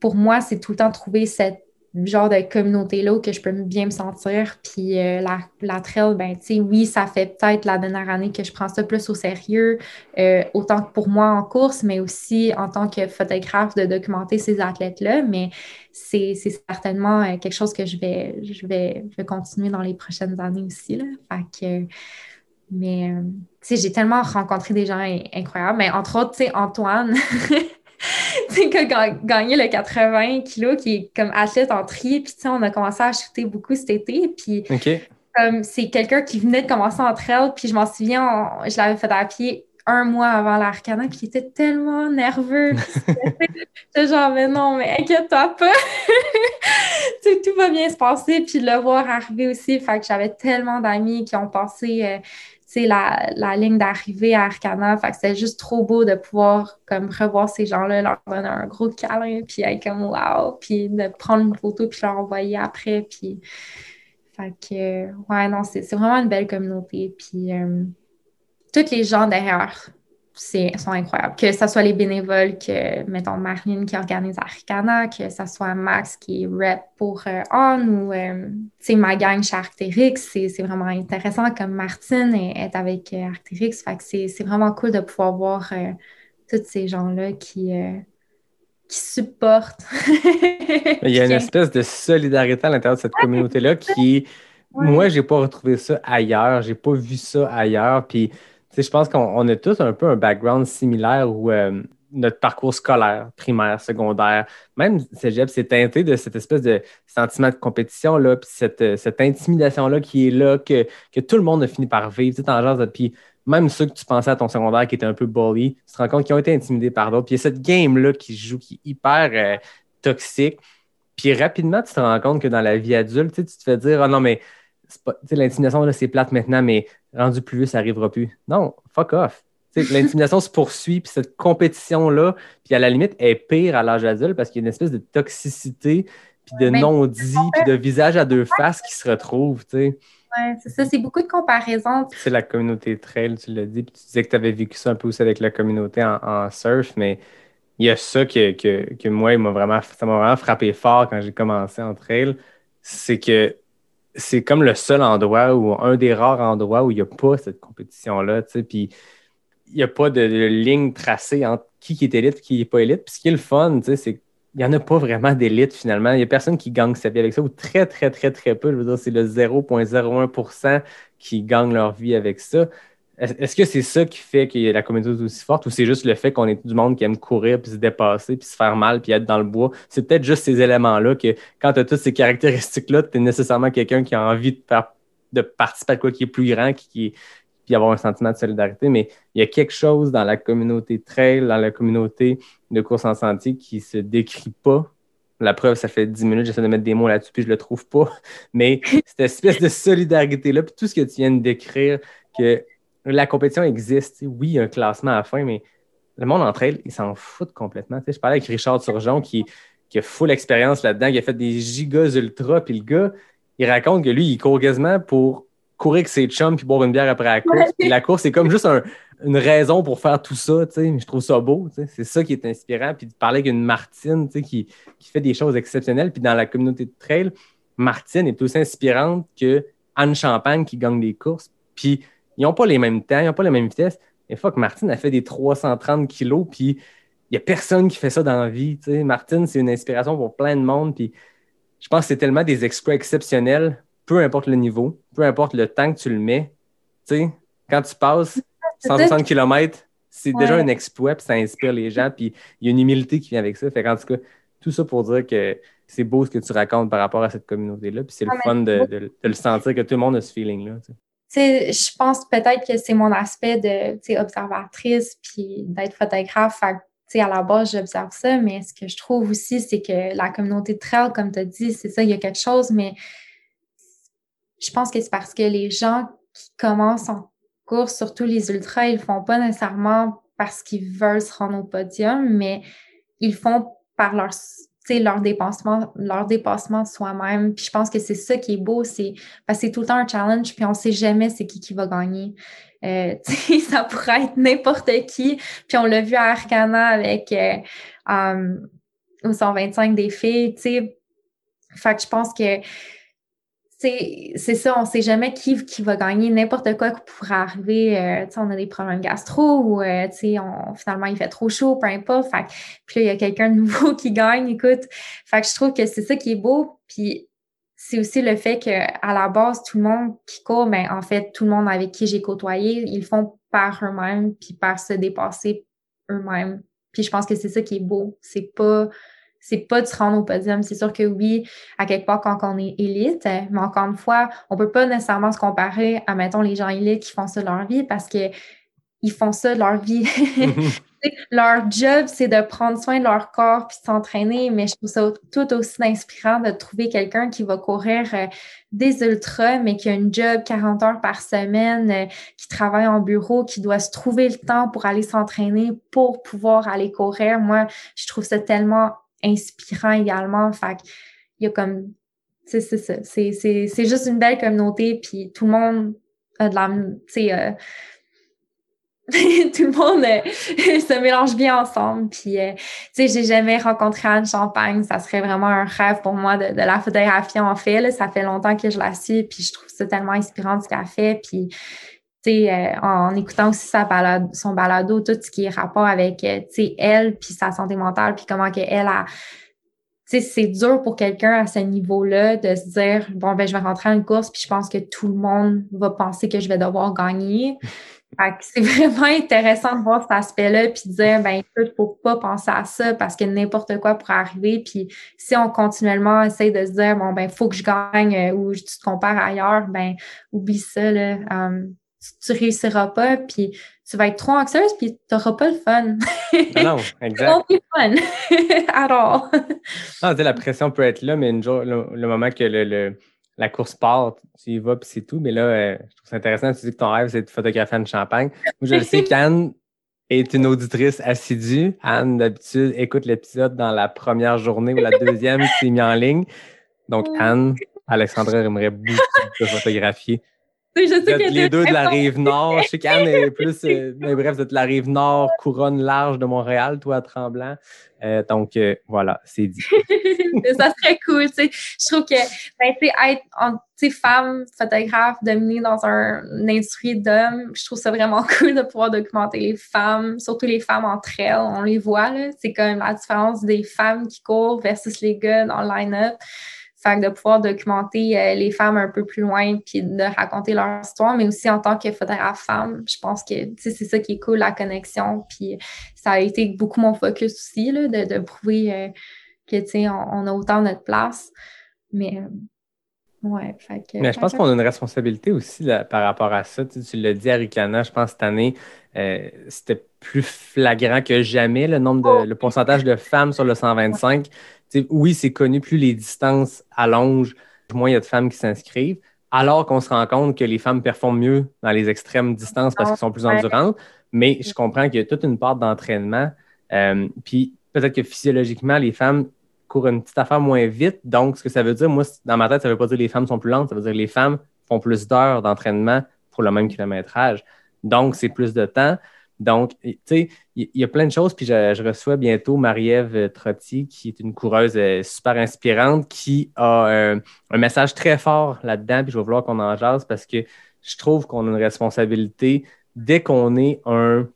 pour moi, c'est tout le temps trouver cette genre de communauté-là où que je peux bien me sentir. Puis euh, la, la trail, ben, tu sais, oui, ça fait peut-être la dernière année que je prends ça plus au sérieux, euh, autant que pour moi en course, mais aussi en tant que photographe de documenter ces athlètes-là. Mais c'est certainement euh, quelque chose que je vais, je vais, je vais continuer dans les prochaines années aussi. Là. Mais, euh, tu sais, j'ai tellement rencontré des gens incroyables. Mais entre autres, tu sais, Antoine, tu sais, qui a gagné le 80 kilos, qui est comme athlète en tri. Puis, tu sais, on a commencé à shooter beaucoup cet été. Puis, comme c'est quelqu'un qui venait de commencer en trail. Puis, je m'en souviens, je l'avais fait à pied un mois avant l'Arcana, puis il était tellement nerveux. J'étais genre, mais non, mais inquiète-toi pas. tout va bien se passer. Puis le voir arriver aussi, fait que j'avais tellement d'amis qui ont passé euh, la, la ligne d'arrivée à Arcana. Fait que c'était juste trop beau de pouvoir comme revoir ces gens-là, leur donner un gros câlin, puis être comme wow, puis de prendre une photo, puis leur envoyer après. Puis, fait que, ouais, non, c'est vraiment une belle communauté. Puis, euh, les gens derrière sont incroyables. Que ce soit les bénévoles, que, mettons, Marine qui organise Arcana, que ce soit Max qui est rep pour euh, On ou, euh, ma gang chez Arcterix, c'est, vraiment intéressant comme Martine est, avec euh, Arcterix. Fait que c'est, vraiment cool de pouvoir voir euh, tous ces gens-là qui, qui supportent. Il y a une espèce de solidarité à l'intérieur de cette communauté-là qui, moi, j'ai pas retrouvé ça ailleurs, j'ai pas vu ça ailleurs. Puis, je pense qu'on a tous un peu un background similaire où euh, notre parcours scolaire, primaire, secondaire, même cégep, c'est teinté de cette espèce de sentiment de compétition-là, puis cette, euh, cette intimidation-là qui est là, que, que, tout le monde a fini par vivre, en puis même ceux que tu pensais à ton secondaire qui étaient un peu bully, tu te rends compte qu'ils ont été intimidés par d'autres. Puis il y a cette game-là qui joue, qui est hyper euh, toxique. Puis rapidement, tu te rends compte que dans la vie adulte, tu te fais dire, ah non, mais l'intimidation, c'est plate maintenant, mais rendu plus vieux, ça n'arrivera plus. Non, fuck off. L'intimidation se poursuit, puis cette compétition-là, puis à la limite, est pire à l'âge adulte parce qu'il y a une espèce de toxicité, puis de non-dit, puis de visage à deux faces qui se retrouvent. Oui, c'est ça, c'est beaucoup de comparaisons. C'est la communauté trail, tu l'as dit, puis tu disais que tu avais vécu ça un peu aussi avec la communauté en, surf, mais il y a ça que, que, que moi, vraiment, ça m'a vraiment frappé fort quand j'ai commencé en trail, c'est que c'est comme le seul endroit ou un des rares endroits où il n'y a pas cette compétition-là, puis il n'y a pas de, ligne tracée entre qui, est élite et qui n'est pas élite. Puis ce qui est le fun, c'est qu'il n'y en a pas vraiment d'élite finalement. Il n'y a personne qui gagne sa vie avec ça, ou très, très, très, très peu. Je veux dire, c'est le 0,01% qui gagne leur vie avec ça. Est-ce que c'est ça qui fait que la communauté est aussi forte ou c'est juste le fait qu'on est du monde qui aime courir, puis se dépasser, puis se faire mal, puis être dans le bois? C'est peut-être juste ces éléments-là que quand tu as toutes ces caractéristiques-là, tu es nécessairement quelqu'un qui a envie de, participer à quoi qui est plus grand, qui, puis avoir un sentiment de solidarité. Mais il y a quelque chose dans la communauté trail, dans la communauté de course en sentier qui se décrit pas. La preuve, ça fait 10 minutes, j'essaie de mettre des mots là-dessus, puis je le trouve pas. Mais cette espèce de solidarité-là, puis tout ce que tu viens de décrire, que la compétition existe. Oui, il y a un classement à la fin, mais le monde entre elles, ils s'en foutent complètement. je parlais avec Richard Turgeon qui, qui a full expérience là-dedans, qui a fait des gigas ultra, puis le gars, il raconte que lui, il court quasiment pour courir avec ses chums puis boire une bière après la course. Puis la course, c'est comme juste une raison pour faire tout ça. Je trouve ça beau. C'est ça qui est inspirant. Puis de parler avec une Martine qui, qui fait des choses exceptionnelles. Puis dans la communauté de trail, Martine est aussi inspirante que Anne Champagne qui gagne des courses. Puis ils n'ont pas les mêmes temps, ils n'ont pas la même vitesse. Mais fuck, Martine a fait des 330 kilos, puis il n'y a personne qui fait ça dans la vie. Martine, c'est une inspiration pour plein de monde. Puis je pense que c'est tellement des exploits exceptionnels, peu importe le niveau, peu importe le temps que tu le mets. quand tu passes 160 km, c'est déjà un exploit, puis ça inspire les gens, puis il y a une humilité qui vient avec ça. Fait en tout cas, tout ça pour dire que c'est beau ce que tu racontes par rapport à cette communauté-là, puis c'est le fun de, le sentir que tout le monde a ce feeling-là je pense peut-être que c'est mon aspect de observatrice puis d'être photographe. Fait, à la base, j'observe ça, mais ce que je trouve aussi, c'est que la communauté de trail, comme tu as dit, c'est ça, il y a quelque chose, mais je pense que c'est parce que les gens qui commencent en course, surtout les ultras, ils font pas nécessairement parce qu'ils veulent se rendre au podium, mais ils font par leur leur dépassement, leur dépassement de soi-même. Puis je pense que c'est ça qui est beau, c'est parce c'est tout le temps un challenge, puis on sait jamais c'est qui qui va gagner. Euh, ça pourrait être n'importe qui. Puis on l'a vu à Arcana avec euh, um, 125 des filles. Fait que je pense que c'est ça, on ne sait jamais qui, va gagner n'importe quoi qui pourrait arriver. Euh, on a des problèmes gastro ou euh, finalement il fait trop chaud, peu importe. Fait, puis là, il y a quelqu'un de nouveau qui gagne, écoute. Fait que je trouve que c'est ça qui est beau. Puis c'est aussi le fait qu'à la base, tout le monde qui court, mais ben, en fait, tout le monde avec qui j'ai côtoyé, ils le font par eux-mêmes, puis par se dépasser eux-mêmes. Puis je pense que c'est ça qui est beau. C'est pas c'est pas de se rendre au podium. C'est sûr que oui, à quelque part, quand on est élite, mais encore une fois, on peut pas nécessairement se comparer à, mettons, les gens élites qui font ça de leur vie parce que ils font ça de leur vie. leur job, c'est de prendre soin de leur corps puis de s'entraîner, mais je trouve ça tout aussi inspirant de trouver quelqu'un qui va courir euh, des ultras, mais qui a une job 40 heures par semaine, euh, qui travaille en bureau, qui doit se trouver le temps pour aller s'entraîner, pour pouvoir aller courir. Moi, je trouve ça tellement inspirant également. Fait il y a comme, c'est c'est, juste une belle communauté, puis tout le monde a de la, se mélange bien ensemble. Puis, euh, j'ai jamais rencontré Anne Champagne. Ça serait vraiment un rêve pour moi de, la photographier en fait. Ça fait longtemps que je la suis, puis je trouve ça tellement inspirant ce qu'elle fait. Puis, euh, en, écoutant aussi son balado, tout ce qui est rapport avec, sais, elle, puis sa santé mentale, puis comment qu'elle a c'est dur pour quelqu'un à ce niveau-là de se dire bon ben je vais rentrer une course puis je pense que tout le monde va penser que je vais devoir gagner. c'est vraiment intéressant de voir cet aspect-là puis de dire ben écoute, faut pas penser à ça parce que n'importe quoi pourrait arriver puis si on continuellement essaye de se dire bon ben faut que je gagne euh, ou tu te compares ailleurs, ben oublie ça là. Tu, réussiras pas puis tu vas être trop anxieuse puis tu n'auras pas le fun. Ah non, exact. pas le fun at all. non, la pression peut être là, mais une jour, le, moment que le, la course part, tu y vas puis c'est tout. Mais là, euh, je trouve ça intéressant. Tu dis que ton rêve, c'est de photographier une champagne. Moi, je le sais qu'Anne est une auditrice assidue. Anne, d'habitude, écoute l'épisode dans la première journée ou la deuxième qui s'est mis en ligne. Donc, Anne, Alexandra aimerait beaucoup te photographier je les deux de la rive nord. Je sais qu'Anne est plus, euh, mais bref, de la rive nord, couronne large de Montréal, toi à Tremblant. Euh, donc euh, voilà, c'est dit. ça serait cool, tu sais. Je trouve que ben, être sais, femme photographe dominée dans un, une industrie d'hommes, je trouve ça vraiment cool de pouvoir documenter les femmes, surtout les femmes entre elles. On les voit là, c'est comme la différence des femmes qui courent versus les gars dans le line-up de pouvoir documenter euh, les femmes un peu plus loin puis de raconter leur histoire, mais aussi en tant que photographe femme, je pense que c'est ça qui est cool, la connexion. Puis ça a été beaucoup mon focus aussi, là, de, de prouver euh, que, tu on, a autant notre place. Mais euh, ouais, fait que, Mais je pense qu'on a une responsabilité aussi par rapport à ça. Tu, l'as dit à Ricana, je pense cette année, c'était plus flagrant que jamais le nombre de, oh. le pourcentage de femmes sur le 125 oui, c'est connu, plus les distances allongent, moins il y a de femmes qui s'inscrivent, alors qu'on se rend compte que les femmes performent mieux dans les extrêmes distances parce qu'elles sont plus endurantes. Mais je comprends qu'il y a toute une part d'entraînement. Euh, puis peut-être que physiologiquement, les femmes courent une petite affaire moins vite. Donc, ce que ça veut dire, moi, dans ma tête, ça ne veut pas dire que les femmes sont plus lentes, ça veut dire que les femmes font plus d'heures d'entraînement pour le même kilométrage. Donc, c'est plus de temps. Donc, tu sais, il y, a plein de choses. Puis je, reçois bientôt Marie-Ève Trotti, qui est une coureuse euh, super inspirante, qui a euh, un message très fort là-dedans. Puis je vais vouloir qu'on en jase parce que je trouve qu'on a une responsabilité dès qu'on est un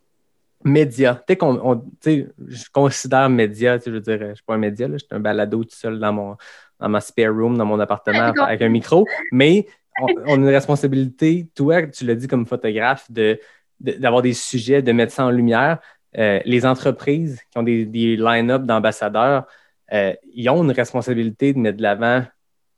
média. Dès qu'on, tu sais, je considère média, tu sais, je veux dire, je suis pas un média, je suis un balado tout seul dans mon dans ma spare room, dans mon appartement avec un micro, mais on, on a une responsabilité, toi, tu l'as dit comme photographe, de d'avoir des sujets, de mettre ça en lumière. Euh, les entreprises qui ont des, line-up d'ambassadeurs, euh, ils ont une responsabilité de mettre de l'avant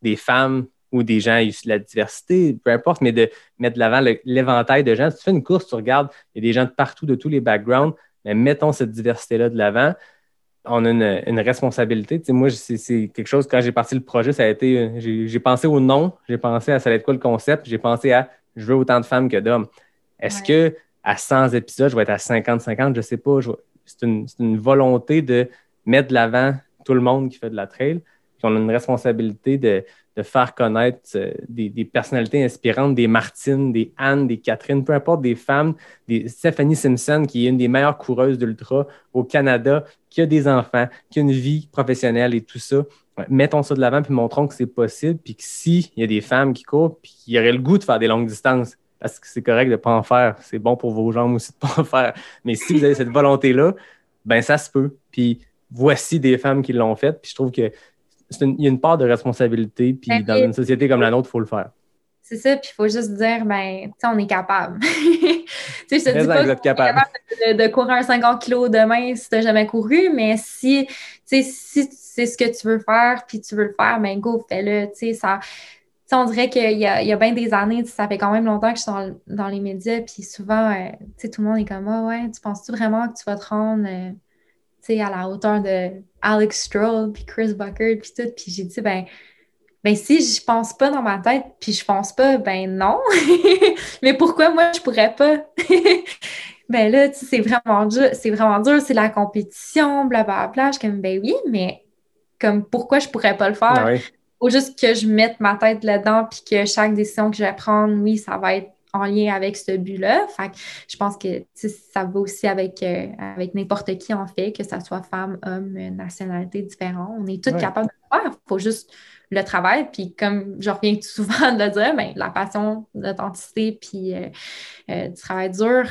des femmes ou des gens issus de la diversité, peu importe, mais de mettre de l'avant l'éventail de gens. Si tu fais une course, tu regardes, il y a des gens de partout, de tous les backgrounds, mais mettons cette diversité-là de l'avant. On a une, responsabilité. moi, c'est quelque chose, quand j'ai parti le projet, ça a été, j'ai pensé au nom, j'ai pensé à ça allait être quoi le concept, j'ai pensé à je veux autant de femmes que d'hommes. Est-ce que à 100 épisodes, je vais être à 50-50, je ne sais pas. C'est une, volonté de mettre de l'avant tout le monde qui fait de la trail. Puis on a une responsabilité de, faire connaître euh, des, personnalités inspirantes, des Martine, des Anne, des Catherine, peu importe, des femmes, des Stephanie Simpson, qui est une des meilleures coureuses d'ultra au Canada, qui a des enfants, qui a une vie professionnelle et tout ça. Mettons ça de l'avant, puis montrons que c'est possible, puis que s'il y a des femmes qui courent, puis qui auraient le goût de faire des longues distances, parce que c'est correct de ne pas en faire. C'est bon pour vos jambes aussi de ne pas en faire. Mais si vous avez cette volonté-là, ben ça se peut. Puis voici des femmes qui l'ont fait. Puis je trouve qu'il y a une part de responsabilité. Puis ben, dans une société comme la nôtre, il faut le faire. C'est ça, puis il faut juste dire, ben, tu sais, on est capable. tu sais, je te dis pas que capable, de, courir un 50 kg demain si tu n'as jamais couru, mais si, si c'est ce que tu veux faire, puis tu veux le faire, ben go, fais-le. Tu sais, ça, on dirait qu'il y a, bien des années, ça fait quand même longtemps que je suis dans, les médias, puis souvent, euh, tout le monde est comme Ah ouais, tu penses-tu vraiment que tu vas te rendre euh, à la hauteur de Alex Stroll, puis Chris Bucker, puis tout? Puis j'ai dit, ben, ben si je pense pas dans ma tête, puis je pense pas, ben non. mais pourquoi moi je pourrais pas? ben là, tu c'est vraiment dur, c'est vraiment dur, c'est la compétition, blablabla. Je suis comme, ben oui, mais comme pourquoi je pourrais pas le faire? Ah faut juste que je mette ma tête là-dedans puis que chaque décision que je vais prendre, oui, ça va être en lien avec ce but-là. Fait que je pense que ça va aussi avec, euh, avec n'importe qui en fait, que ce soit femme, homme, nationalité différente. On est tous capables de le faire. Il faut juste le travail. Puis comme je reviens souvent de le dire, ben, la passion, l'authenticité, puis euh, euh, du travail dur,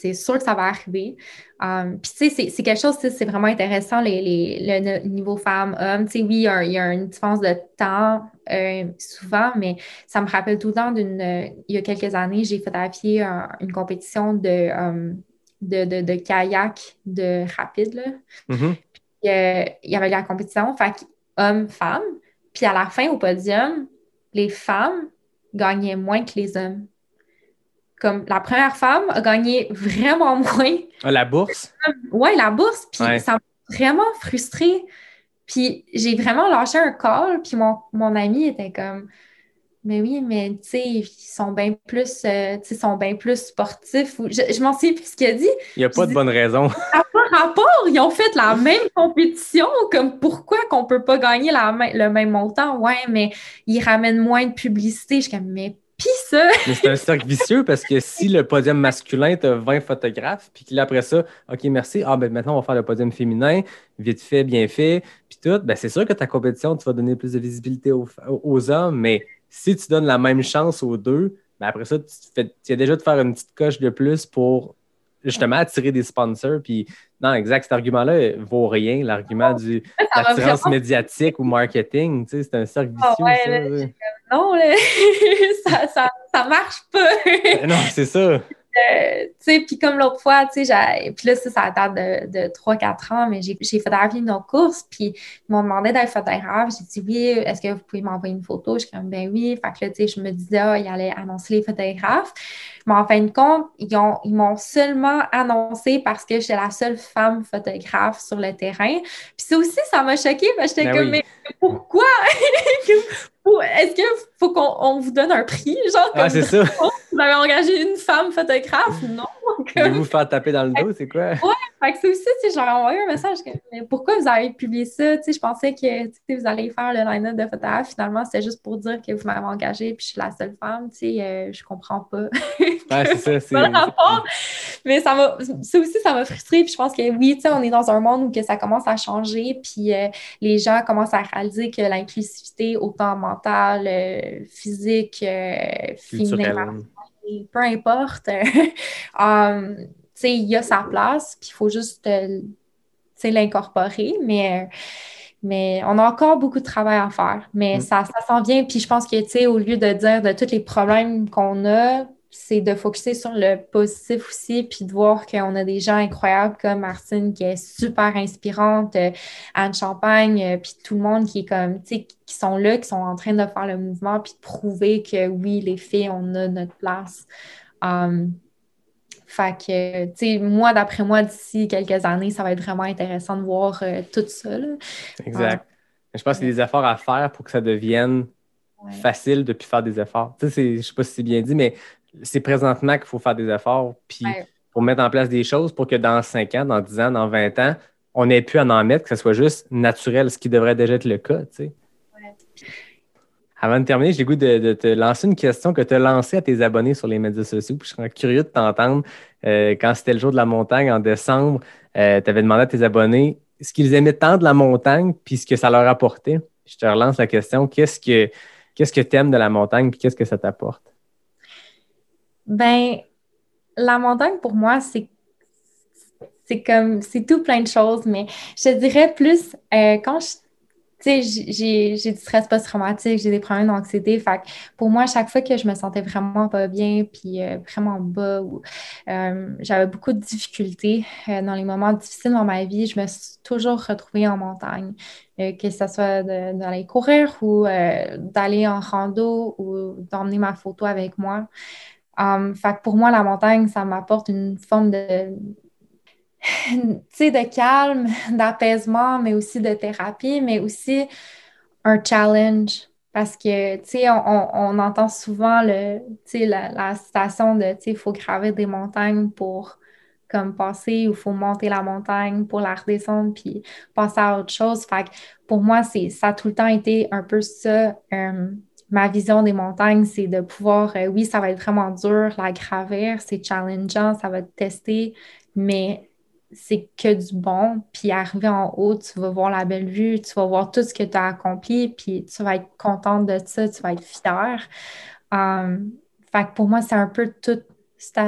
c'est sûr que ça va arriver. Um, puis, tu sais, c'est quelque chose, c'est vraiment intéressant, les, les, le niveau femme-homme. Tu sais, oui, il y, a, une différence de temps euh, souvent, mais ça me rappelle tout le temps d'une. il y a quelques années, j'ai fait pied une compétition um, de, de, de, kayak de rapide. Là. Mm-hmm. Puis, euh, il y avait la compétition, fait homme-femme. Puis, à la fin, au podium, les femmes gagnaient moins que les hommes comme la première femme a gagné vraiment moins. Ah, la bourse? Oui, la bourse. Puis ça m'a vraiment frustrée. Puis j'ai vraiment lâché un call. Puis mon, mon ami était comme Mais oui, mais tu sais, ils sont bien plus, euh, sont bien plus sportifs. Je, je m'en sais plus ce qu'il a dit. Il n'y a pas de bonne raison. Par rapport, ils ont fait la même compétition. Comme pourquoi qu'on ne peut pas gagner la, le même montant? Ouais, mais ils ramènent moins de publicité. Je suis comme Mais ça. Mais c'est un cercle vicieux parce que si le podium masculin, tu as 20 photographes, puis après ça, OK, merci. Ah, ben maintenant, on va faire le podium féminin, vite fait, bien fait, puis tout. Ben, c'est sûr que ta compétition, tu vas donner plus de visibilité aux, hommes, mais si tu donnes la même chance aux deux, ben après ça, tu, fais, tu as déjà de faire une petite coche de plus pour justement attirer des sponsors. Puis non, exact, cet argument-là vaut rien. L'argument du l'attirance médiatique ou marketing, tu sais, c'est un cercle ah vicieux. non, ça, ça, ça, marche pas. non, c'est ça. Euh, tu sais, puis comme l'autre fois, tu sais, puis là, ça, ça date de, de 3-4 ans, mais j'ai photographié nos courses, puis ils m'ont demandé d'être photographe. J'ai dit oui, est-ce que vous pouvez m'envoyer une photo? Je suis comme, ben oui. Fait que là, tu sais, je me disais, ah, ils allaient annoncer les photographes. Mais en fin de compte, ils m'ont ils seulement annoncé parce que j'étais la seule femme photographe sur le terrain. Puis ça aussi, ça m'a choquée, parce que j'étais ben comme, mais pourquoi? Est-ce qu'il faut qu'on vous donne un prix? Genre, ah, c'est ça. Vous avez engagé une femme photographe? Non. Comme... vous faire taper dans le dos, c'est quoi? Ouais, fait que c'est aussi, tu sais, j'aurais envoyé un message. mais pourquoi vous avez publié ça? Tu sais, je pensais que vous allez faire le line-up de photographe. Finalement, c'était juste pour dire que vous m'avez engagé puis je suis la seule femme. Tu sais, euh, je comprends pas. ouais, c'est ça. C'est Mais ça m'a, ça aussi, ça m'a frustrée. Puis je pense que oui, tu sais, on est dans un monde où que ça commence à changer. Puis euh, les gens commencent à réaliser que l'inclusivité, autant mentale, euh, physique, féminine, peu importe, um, il y a sa place, puis il faut juste euh, l'incorporer, mais, mais on a encore beaucoup de travail à faire. Mais mm. ça, ça s'en vient, puis je pense que, au lieu de dire de tous les problèmes qu'on a, c'est de focuser sur le positif aussi, puis de voir qu'on a des gens incroyables comme Martine qui est super inspirante, euh, Anne Champagne, euh, puis tout le monde qui est comme, tu sais, qui sont là, qui sont en train de faire le mouvement, puis de prouver que oui, les filles, on a notre place. Um, fait que, tu sais, moi, d'après moi, d'ici quelques années, ça va être vraiment intéressant de voir euh, tout ça. Exact. je pense qu'il y a des efforts à faire pour que ça devienne facile de plus faire des efforts. Tu sais, je sais pas si c'est bien dit, mais c'est présentement qu'il faut faire des efforts, puis pour mettre en place des choses pour que dans 5 ans, dans 10 ans, dans 20 ans, on ait pu en en mettre, que ce soit juste naturel, ce qui devrait déjà être le cas. Tu sais. Avant de terminer, j'ai le goût de, te lancer une question que tu as lancée à tes abonnés sur les médias sociaux. Puis je serais curieux de t'entendre. Euh, quand c'était le jour de la montagne en décembre, euh, tu avais demandé à tes abonnés ce qu'ils aimaient tant de la montagne puis ce que ça leur apportait. Je te relance la question. Qu'est-ce que qu'est-ce que tu aimes de la montagne puis qu'est-ce que ça t'apporte? Ben, la montagne, pour moi, c'est c'est comme, c'est tout plein de choses, mais je dirais plus, euh, quand je j'ai, du stress post-traumatique, j'ai des problèmes d'anxiété. Fait pour moi, chaque fois que je me sentais vraiment pas bien, puis euh, vraiment bas, ou euh, j'avais beaucoup de difficultés dans les moments difficiles dans ma vie, je me suis toujours retrouvée en montagne. que ce soit d'aller courir ou d'aller en rando ou d'emmener ma photo avec moi. Um, fait pour moi, la montagne, ça m'apporte une forme de, de calme, d'apaisement, mais aussi de thérapie, mais aussi un challenge. Parce que, tu sais, on, entend souvent le, la, la citation de, tu sais, il faut graver des montagnes pour comme passer ou il faut monter la montagne pour la redescendre puis passer à autre chose. Fait pour moi, c'est, ça a tout le temps été un peu ça, um, ma vision des montagnes, c'est de pouvoir, euh, oui, ça va être vraiment dur, la gravir, c'est challengeant, ça va te tester, mais c'est que du bon. Puis arriver en haut, tu vas voir la belle vue, tu vas voir tout ce que tu as accompli, puis tu vas être contente de ça, tu vas être fière. Um, fait que pour moi, c'est un peu tout cet,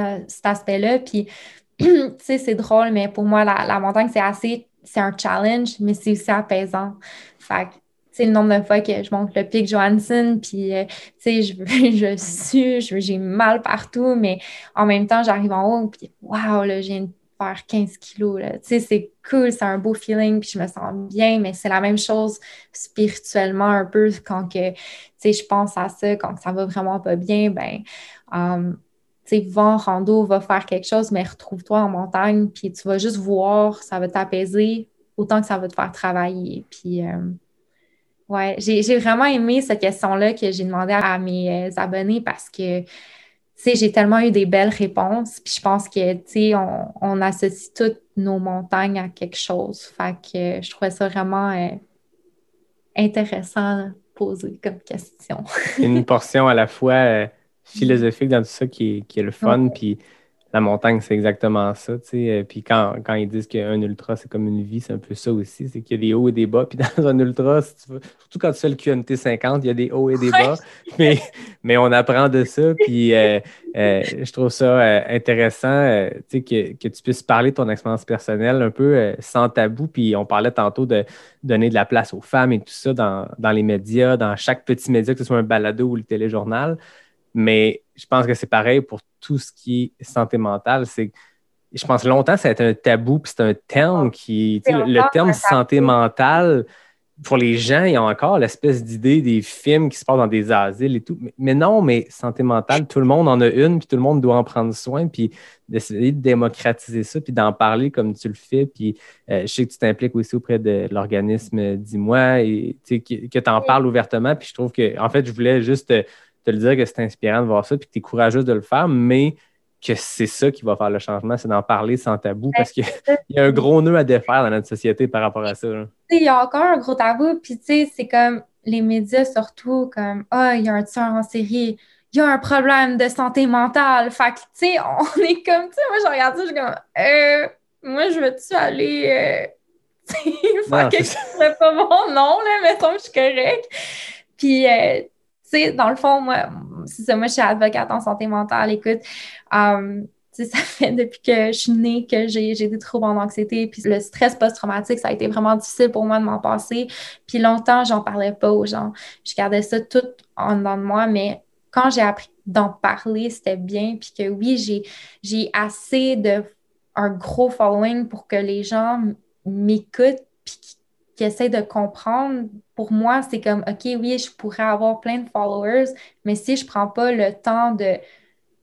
aspect-là. Puis, tu sais, c'est drôle, mais pour moi, la, montagne, c'est assez, c'est un challenge, mais c'est aussi apaisant. Fait que, sais, le nombre de fois que je monte le pic Johansson, puis, euh, tu sais, je, je suis, j'ai mal partout, mais en même temps, j'arrive en haut, puis, waouh, là, j'ai une faire 15 kilos. Tu sais, c'est cool, c'est un beau feeling, puis je me sens bien, mais c'est la même chose spirituellement un peu quand que, tu sais, je pense à ça, quand ça va vraiment pas bien, ben, um, tu sais, va en rando, va faire quelque chose, mais retrouve-toi en montagne, puis tu vas juste voir, ça va t'apaiser autant que ça va te faire travailler. Puis, euh, ouais, j'ai vraiment aimé cette question-là que j'ai demandé à mes euh, abonnés parce que j'ai tellement eu des belles réponses. Puis je pense que, tu sais, on, associe toutes nos montagnes à quelque chose. Fait que je trouvais ça vraiment euh, intéressant de poser comme question. Une portion à la fois euh, philosophique dans tout ça qui est, le fun, puis la montagne, c'est exactement ça. Euh, puis quand, quand, ils disent qu'un ultra, c'est comme une vie, c'est un peu ça aussi. C'est qu'il y a des hauts et des bas. Puis dans un ultra, surtout quand tu fais le QNT 50, il y a des hauts et des bas. Mais, mais on apprend de ça. Puis euh, euh, je trouve ça intéressant que, que tu puisses parler de ton expérience personnelle un peu sans tabou. Puis on parlait tantôt de donner de la place aux femmes et tout ça dans, dans les médias, dans chaque petit média, que ce soit un balado ou le téléjournal. Mais je pense que c'est pareil pour tout ce qui est santé mentale. C'est, je pense longtemps, ça a été un tabou, puis c'est un terme qui. Le terme santé mentale, pour les gens, il y a encore l'espèce d'idée des films qui se passent dans des asiles et tout. Mais, non, mais santé mentale, tout le monde en a une, puis tout le monde doit en prendre soin, puis d'essayer de démocratiser ça, puis d'en parler comme tu le fais. Puis euh, je sais que tu t'impliques aussi auprès de l'organisme Dis-moi, et que, que tu en parles ouvertement. Puis je trouve que, en fait, je voulais juste te le dire que c'est inspirant de voir ça, puis que tu es courageuse de le faire, mais que c'est ça qui va faire le changement, c'est d'en parler sans tabou, parce qu'il y a un gros nœud à défaire dans notre société par rapport à ça. Il y a encore un gros tabou, puis tu sais, c'est comme les médias surtout, comme « Ah, il y a un tueur en série, il y a un problème de santé mentale. » Fait que, tu sais, on est comme, tu sais, moi, je regarde ça, je suis comme « Euh, moi, je veux-tu aller... Euh, faire quelque chose de pas bon? Non, là, mettons que je suis correcte. » Puis, euh, dans le fond, moi, c'est ça, moi, je suis avocate en santé mentale. Écoute, um, ça fait depuis que je suis née que j'ai des troubles en anxiété. Puis le stress post-traumatique, ça a été vraiment difficile pour moi de m'en passer. Puis longtemps, j'en parlais pas aux gens. Je gardais ça tout en dedans de moi, mais quand j'ai appris d'en parler, c'était bien. Puis que oui, j'ai assez de un gros following pour que les gens m'écoutent puis qui essaie de comprendre, pour moi, c'est comme, OK, oui, je pourrais avoir plein de followers, mais si je ne prends pas le temps de,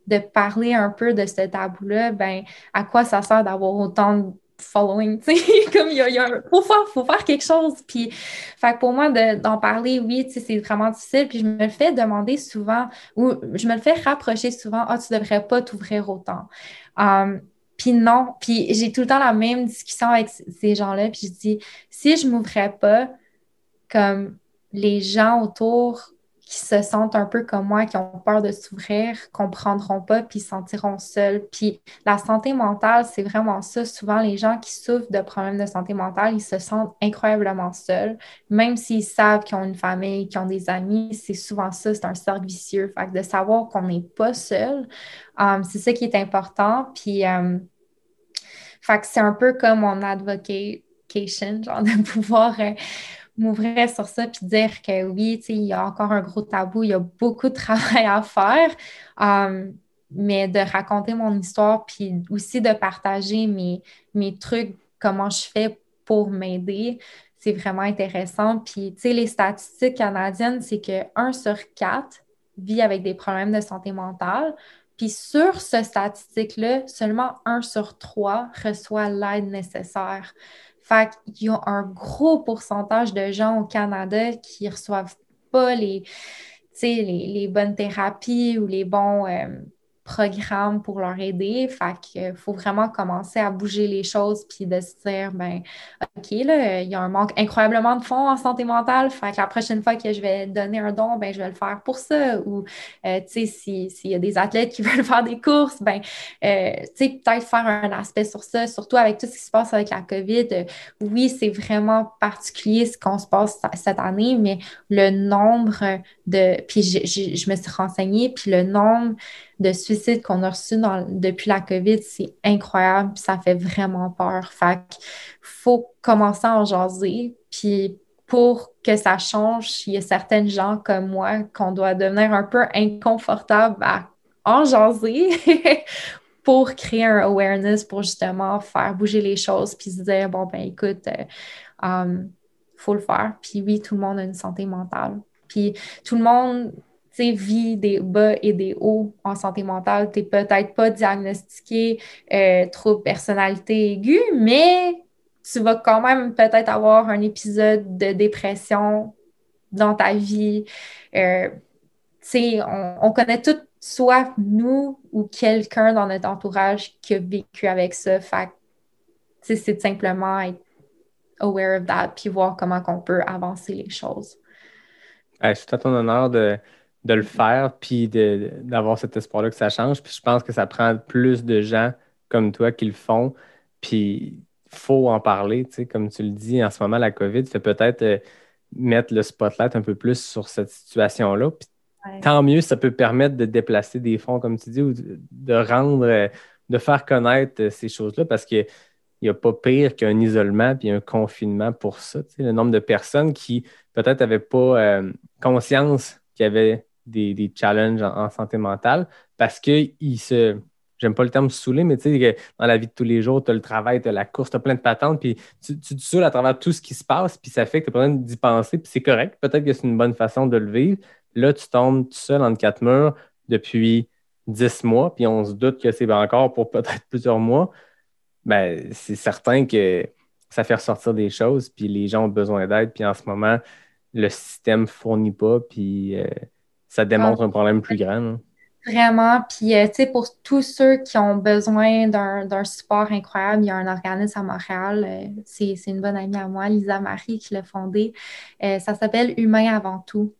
de parler un peu de ce tabou-là, ben, à quoi ça sert d'avoir autant de following, tu sais, comme il y a, faut, faire, faut faire quelque chose, puis, fait pour moi, d'en parler, oui, tu sais, c'est vraiment difficile, puis je me le fais demander souvent, ou je me le fais rapprocher souvent, ah, tu devrais pas t'ouvrir autant. Um, puis non, puis j'ai tout le temps la même discussion avec ces gens-là, puis je dis, si je m'ouvrais pas, comme les gens autour qui se sentent un peu comme moi, qui ont peur de s'ouvrir, comprendront pas, puis se sentiront seuls. Puis la santé mentale, c'est vraiment ça. Souvent, les gens qui souffrent de problèmes de santé mentale, ils se sentent incroyablement seuls, même s'ils savent qu'ils ont une famille, qu'ils ont des amis, c'est souvent ça, c'est un cercle vicieux. Fait que de savoir qu'on n'est pas seul, um, c'est ça qui est important. Puis, um, fait que c'est un peu comme mon advocation, genre de pouvoir... Euh, m'ouvrir sur ça puis dire que oui, il y a encore un gros tabou, il y a beaucoup de travail à faire, um, mais de raconter mon histoire puis aussi de partager mes, mes trucs, comment je fais pour m'aider, c'est vraiment intéressant. Puis, tu sais, les statistiques canadiennes, c'est que 1 sur 4 vit avec des problèmes de santé mentale. Puis sur ce statistique-là, seulement 1 sur 3 reçoit l'aide nécessaire. Fait qu'il y a un gros pourcentage de gens au Canada qui ne reçoivent pas les, les, les, bonnes thérapies ou les bons euh, programmes pour leur aider. Fait qu'il faut vraiment commencer à bouger les choses puis de se dire, ben, OK, là, il y a un manque incroyablement de fonds en santé mentale. Fait que la prochaine fois que je vais donner un don, ben, je vais le faire pour ça. Ou, euh, tu sais, s'il y a des athlètes qui veulent faire des courses, ben, euh, tu sais, peut-être faire un aspect sur ça, surtout avec tout ce qui se passe avec la COVID. Euh, oui, c'est vraiment particulier ce qu'on se passe cette année, mais le nombre de. Puis je me suis renseignée, puis le nombre de suicides qu'on a reçus depuis la COVID, c'est incroyable, ça fait vraiment peur. Fait qu'il faut commencer à en jaser, puis pour que ça change, il y a certaines gens comme moi qu'on doit devenir un peu inconfortable à en jaser pour créer un awareness, pour justement faire bouger les choses, puis se dire, bon, ben écoute, il euh, um, faut le faire. Puis oui, tout le monde a une santé mentale. Puis tout le monde vit des bas et des hauts en santé mentale. Tu n'es peut-être pas diagnostiqué euh, trouble personnalité aiguë, mais tu vas quand même peut-être avoir un épisode de dépression dans ta vie. Euh, on, on, connaît tout, soit nous ou quelqu'un dans notre entourage qui a vécu avec ça. Fait c'est simplement être aware of that puis voir comment on peut avancer les choses. c'est à ton honneur de, de le faire puis d'avoir cet espoir-là que ça change. Puis je pense que ça prend plus de gens comme toi qui le font. Puis il faut en parler, tu sais, comme tu le dis, en ce moment, la COVID fait peut-être euh, mettre le spotlight un peu plus sur cette situation-là. Tant mieux, ça peut permettre de déplacer des fonds, comme tu dis, ou de rendre, euh, de faire connaître euh, ces choses-là parce qu'il n'y a pas pire qu'un isolement puis un confinement pour ça. Tu sais, le nombre de personnes qui peut-être n'avaient pas conscience qu'il y avait des, challenges en, santé mentale parce qu'ils se. J'aime pas le terme saouler, mais tu sais, dans la vie de tous les jours, tu as le travail, tu as la course, tu as plein de patentes, puis tu, tu te saoules à travers tout ce qui se passe, puis ça fait que tu pas besoin d'y penser, puis c'est correct. Peut-être que c'est une bonne façon de le vivre. Là, tu tombes tout seul entre quatre murs depuis dix mois, puis on se doute que c'est encore pour peut-être plusieurs mois. Ben, c'est certain que ça fait ressortir des choses, puis les gens ont besoin d'aide, puis en ce moment, le système fournit pas, puis. Euh, ça démontre un problème plus grand. Vraiment. Puis, euh, tu sais, pour tous ceux qui ont besoin d'un support incroyable, il y a un organisme à Montréal. Euh, c'est une bonne amie à moi, Lisa Marie, qui l'a fondé. Euh, ça s'appelle Humain avant tout.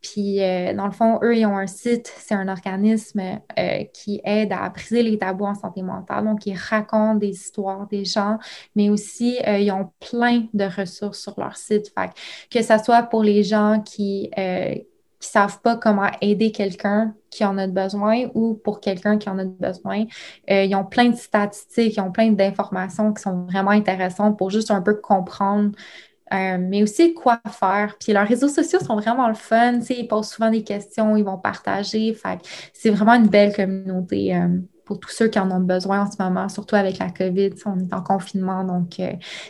Puis, dans le fond, eux, ils ont un site, c'est un organisme qui aide à briser les tabous en santé mentale. Donc, ils racontent des histoires des gens, mais aussi, ils ont plein de ressources sur leur site. Fait que, que ce soit pour les gens qui, qui savent pas comment aider quelqu'un qui en a besoin ou pour quelqu'un qui en a besoin. Euh, ils ont plein de statistiques, ils ont plein d'informations qui sont vraiment intéressantes pour juste un peu comprendre, euh, mais aussi quoi faire. Puis leurs réseaux sociaux sont vraiment le fun. Ils posent souvent des questions, ils vont partager. Fait c'est vraiment une belle communauté. Euh, pour tous ceux qui en ont besoin en ce moment, surtout avec la COVID. On est en confinement, donc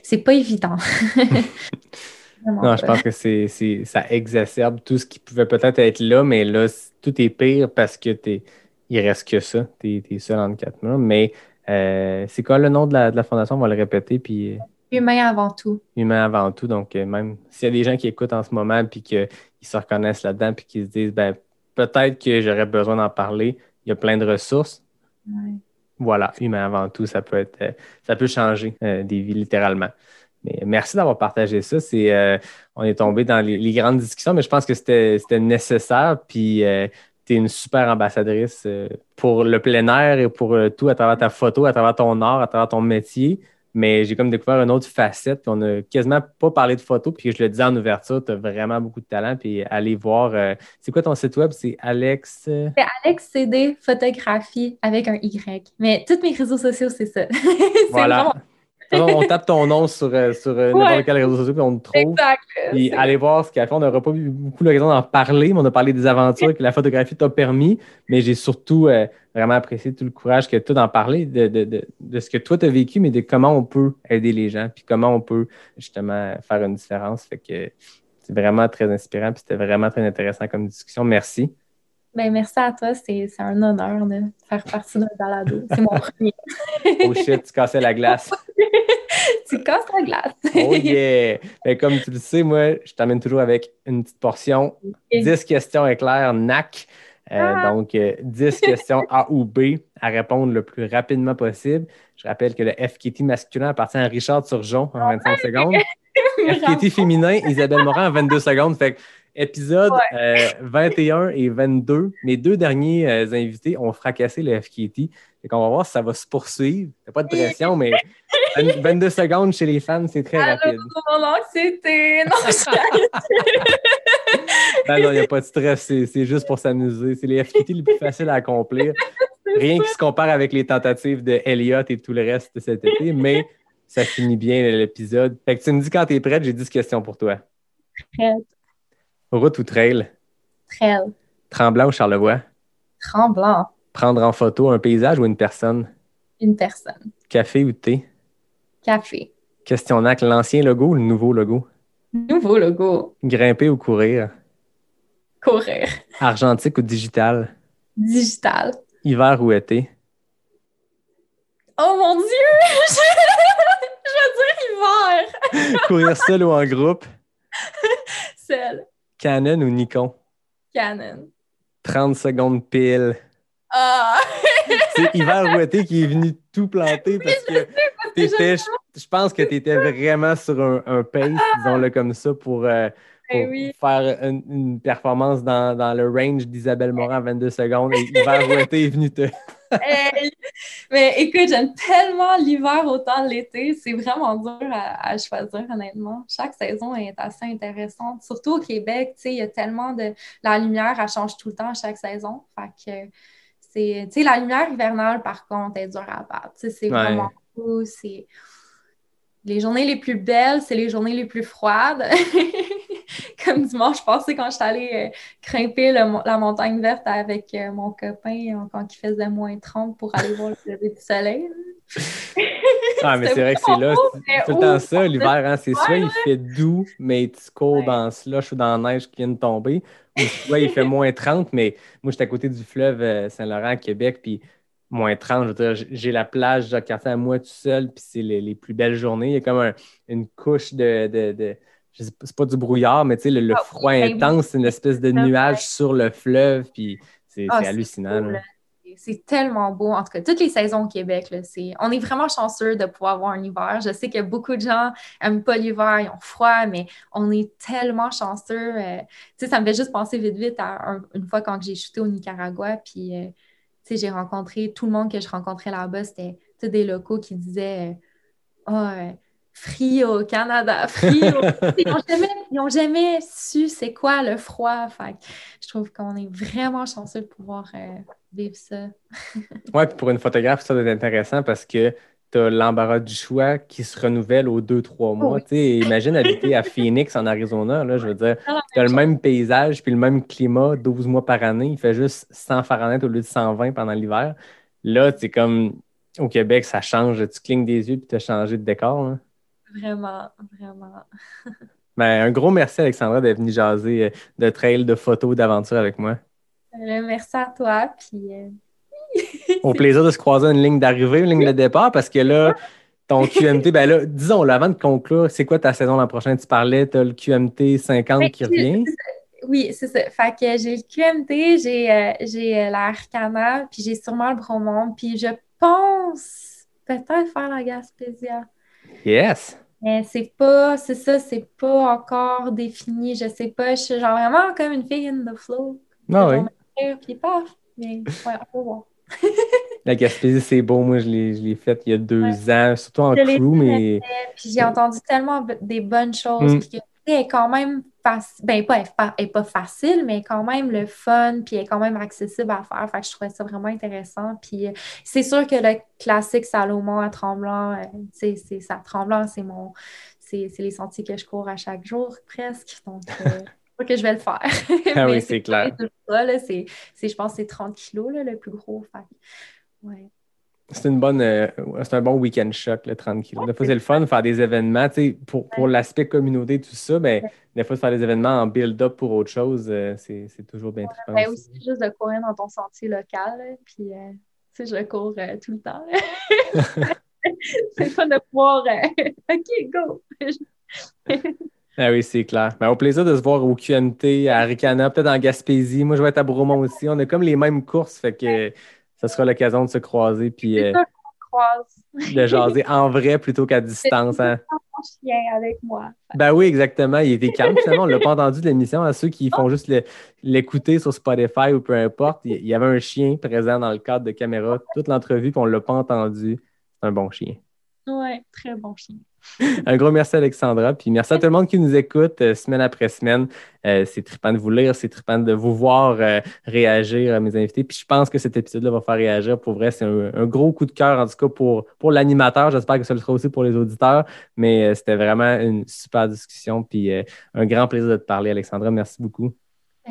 c'est pas évident. Non, je pense que c'est, ça exacerbe tout ce qui pouvait peut-être être là, mais là, tout est pire parce que t'es, il reste que ça. Tu es, seul en quatre mois. Mais euh, c'est quoi le nom de la, fondation? On va le répéter. Puis... Euh, Humain avant tout. Humain avant tout. Donc, euh, même s'il y a des gens qui écoutent en ce moment puis qu'ils se reconnaissent là-dedans puis qu'ils se disent, ben, peut-être que j'aurais besoin d'en parler, il y a plein de ressources. Voilà, humain avant tout, ça peut être, ça peut changer des vies littéralement merci d'avoir partagé ça. C'est, euh, on est tombé dans les, grandes discussions, mais je pense que c'était, nécessaire. Puis euh, tu es une super ambassadrice euh, pour le plein air et pour tout à travers ta photo, à travers ton art, à travers ton métier. Mais j'ai comme découvert une autre facette. on n'a quasiment pas parlé de photo. Puis je le disais en ouverture, tu as vraiment beaucoup de talent. Puis allez voir. c'est quoi ton site web? C'est Alex. C'est Alex CD Photographie avec un Y. Mais tous mes réseaux sociaux, c'est ça. c'est voilà on tape ton nom sur, euh, sur euh, n'importe quel réseau social, puis on te trouve. Exact. Puis allez voir ce qu'il a fait. On n'aura pas eu beaucoup l'occasion d'en parler, mais on a parlé des aventures que la photographie t'a permis. Mais j'ai surtout euh, vraiment apprécié tout le courage que tu as d'en parler, de, de, de, de, ce que toi tu as vécu, mais de comment on peut aider les gens, puis comment on peut justement faire une différence. Fait que c'est vraiment très inspirant, puis c'était vraiment très intéressant comme discussion. Merci. Ben, merci à toi. C'est un honneur de faire partie d'un balado. C'est mon premier. oh shit, tu cassais la glace. tu casses la glace. oh yeah! Ben, comme tu le sais, moi, je t'amène toujours avec une petite portion. 10 questions éclairs, NAC. Euh, Ah. Donc, euh, 10 questions A ou B à répondre le plus rapidement possible. Je rappelle que le FKT masculin appartient à Richard Turgeon en 25 secondes. FKT féminin, Isabelle Morin en 22 secondes. Fait que épisode euh, 21 et 22, mes deux derniers euh, invités ont fracassé le FKT. Fait qu'on va voir si ça va se poursuivre. Il n'y a pas de pression, mais 20 22 secondes chez les femmes, c'est très rapide. Non, je- Ben non, il n'y a pas de stress, c'est juste pour s'amuser. C'est les FKT les plus faciles à accomplir. Rien qui se compare avec les tentatives de Elliott et tout le reste de cet été, mais ça finit bien l'épisode. Fait que tu me dis quand tu es prête, j'ai 10 questions pour toi. Prête. Route ou trail? Très Tremblant ou Charlevoix? tremblant. Prendre en photo un paysage ou une personne? Une personne. Café ou thé? Café. Questionnaire, l'ancien logo ou le nouveau logo? Nouveau logo. Grimper ou courir? Courir. Argentique ou digital? Digital. Hiver ou été? Oh mon Dieu! Je, je veux dire hiver. Courir seul ou en groupe? Seul. Canon ou Nikon? Canon. 30 secondes pile. Ah! C'est ou été qui est venu tout planter parce que je, je pense que tu étais vraiment sur un, un pace, disons-le comme ça, pour, euh, pour Eh oui. faire une, une performance dans, dans le range d'Isabelle Morin à 22 secondes. Et ou été est venu te. Hey! Mais écoute, j'aime tellement l'hiver autant l'été. C'est vraiment dur à, à choisir, honnêtement. Chaque saison est assez intéressante. Surtout au Québec, tu sais, il y a tellement de. La lumière, elle change tout le temps chaque saison. Fait que c'est. Tu sais, la lumière hivernale, par contre, est dure à battre. Tu sais, c'est Ouais. vraiment cool. C'est. Les journées les plus belles, c'est les journées les plus froides. Comme dimanche passé, quand je suis allée euh, grimper le la montagne verte avec euh, mon copain euh, quand il faisait moins 30 pour aller voir le lever du soleil. Ah, mais c'est vrai que c'est là. C'est tout le temps ça, l'hiver. Hein, c'est soit il fait doux, mais tu cours Ouais. dans le slush ou dans la neige qui vient de tomber. Ou soit il fait moins 30, mais moi, j'étais à côté du fleuve Saint-Laurent à Québec, puis moins 30, je veux dire, j- j'ai la plage de quartier à moi tout seul, puis c'est les, les plus belles journées. Il y a comme un- une couche de. de, de- je sais pas, c'est pas du brouillard, mais tu sais, le, le Ah, froid oui, intense, c'est une espèce de nuage sur le fleuve, puis c'est Ah, c'est hallucinant. là. C'est tellement beau. En tout cas, toutes les saisons au Québec, là, c'est... on est vraiment chanceux de pouvoir avoir un hiver. Je sais que beaucoup de gens n'aiment pas l'hiver, ils ont froid, mais on est tellement chanceux. euh, Tu sais, ça me fait juste penser vite, vite à un- une fois quand j'ai shooté au Nicaragua, puis euh, tu sais, j'ai rencontré tout le monde que je rencontrais là-bas, c'était des locaux qui disaient euh, euh, free au Canada, free au... ils n'ont jamais, jamais su c'est quoi le froid. Fait je trouve qu'on est vraiment chanceux de pouvoir euh, vivre ça. Puis pour une photographe, ça doit être intéressant parce que tu as l'embarras du choix qui se renouvelle aux deux, trois mois. oui. Imagine habiter à Phoenix, en Arizona. Là, je veux dire, tu as le même paysage puis le même climat 12 mois par année. Il fait juste 100 Fahrenheit au lieu de 120 pendant l'hiver. Là, c'est comme au Québec, ça change. Tu clignes des yeux puis tu as changé de décor. là. Vraiment, vraiment. Ben, un gros merci, Alexandra, d'être venue jaser euh, de trail, de photos, d'aventure avec moi. Euh, merci à toi. Puis, euh, Au plaisir de se croiser une ligne d'arrivée, une ligne de départ, parce que là, ton QMT, ben là, disons, avant de conclure, c'est quoi ta saison l'an prochain? Tu parlais, tu as le QMT 50 Mais qui revient. Oui, c'est ça. Fait que j'ai le QMT, j'ai euh, j'ai euh, la Arcana, puis j'ai sûrement le Bromont, puis je pense peut-être faire la Gaspésia. Yes! Mais c'est pas, c'est ça, c'est pas encore défini. Je sais pas. Je suis genre vraiment comme une fille in the flow. Ah oui. Genre, Puis paf. Mais ouais, on va voir. La Gaspésie, c'est beau. Moi, je l'ai faite il y a deux ans, surtout en Je l'ai crew, mais Puis j'ai entendu tellement des bonnes choses. Mm. Puis que quand même facile. Ben, pas, elle est pas- facile, mais quand même le fun. Puis elle est quand même accessible à faire. Fait que je trouvais ça vraiment intéressant. Puis euh, c'est sûr que le classique Salomon à Tremblant, euh, c'est ça. Tremblant, c'est mon. C'est les sentiers que je cours à chaque jour, presque. Donc, euh, que je vais le faire. Ah oui, c'est clair. ça, là. Je pense que c'est 30 kilos, là, le plus gros. Fait ouais. C'est une bonne, euh, c'est un bon week-end choc, le 30 kilos. Des fois, c'est le fun de faire des événements. tu sais, Pour, pour l'aspect communauté, tout ça, ben, des fois, de faire des événements en build-up pour autre chose, euh, c'est toujours bien trippant. Ben aussi. aussi, juste de courir dans ton sentier local, là, puis euh, tu sais, je cours euh, tout le temps. c'est fun de pouvoir. OK, go! Ah oui, c'est clair. Ben, au plaisir de se voir au QMT, à Ricana, peut-être en Gaspésie. Moi, je vais être à Bromont aussi. On a comme les mêmes courses, fait que ça sera l'occasion de se croiser. Puis, euh, de jaser en vrai plutôt qu'à distance. Hein. chien avec moi. Ben oui, exactement. Il était calme, finalement. On ne l'a pas entendu de l'émission. À ceux qui font juste l'écouter sur Spotify ou peu importe, il y avait un chien présent dans le cadre de caméra toute l'entrevue, puis on ne l'a pas entendu. C'est un bon chien. Oui, très bon chien. Un gros merci, Alexandra. Puis merci à tout le monde qui nous écoute euh, semaine après semaine. Euh, c'est trippant de vous lire, c'est trippant de vous voir euh, réagir, mes invités. Puis je pense que cet épisode-là va faire réagir. Pour vrai, c'est un, gros coup de cœur, en tout cas, pour, pour l'animateur. J'espère que ça le sera aussi pour les auditeurs. Mais c'était vraiment une super discussion. Puis un grand plaisir de te parler, Alexandra. Merci beaucoup.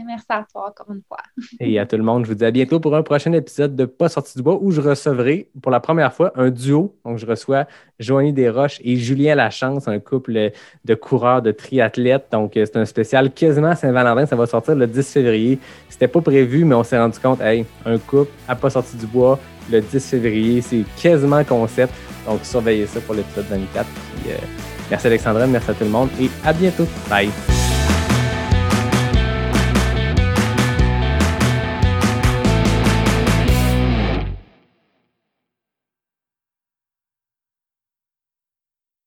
Merci à toi encore une fois. Et à tout le monde, je vous dis à bientôt pour un prochain épisode de Pas sorti du bois où je recevrai pour la première fois un duo. Donc, je reçois Joanie Desroches et Julien Lachance, un couple de coureurs, de triathlètes. Donc, c'est un spécial quasiment Saint-Valentin. Ça va sortir le 10 février. C'était pas prévu, mais on s'est rendu compte, hey, un couple à Pas sorti du bois le 10 février. C'est quasiment concept. Donc, surveillez ça pour l'épisode 24. Puis, euh, merci Alexandra, merci à tout le monde et à bientôt. Bye.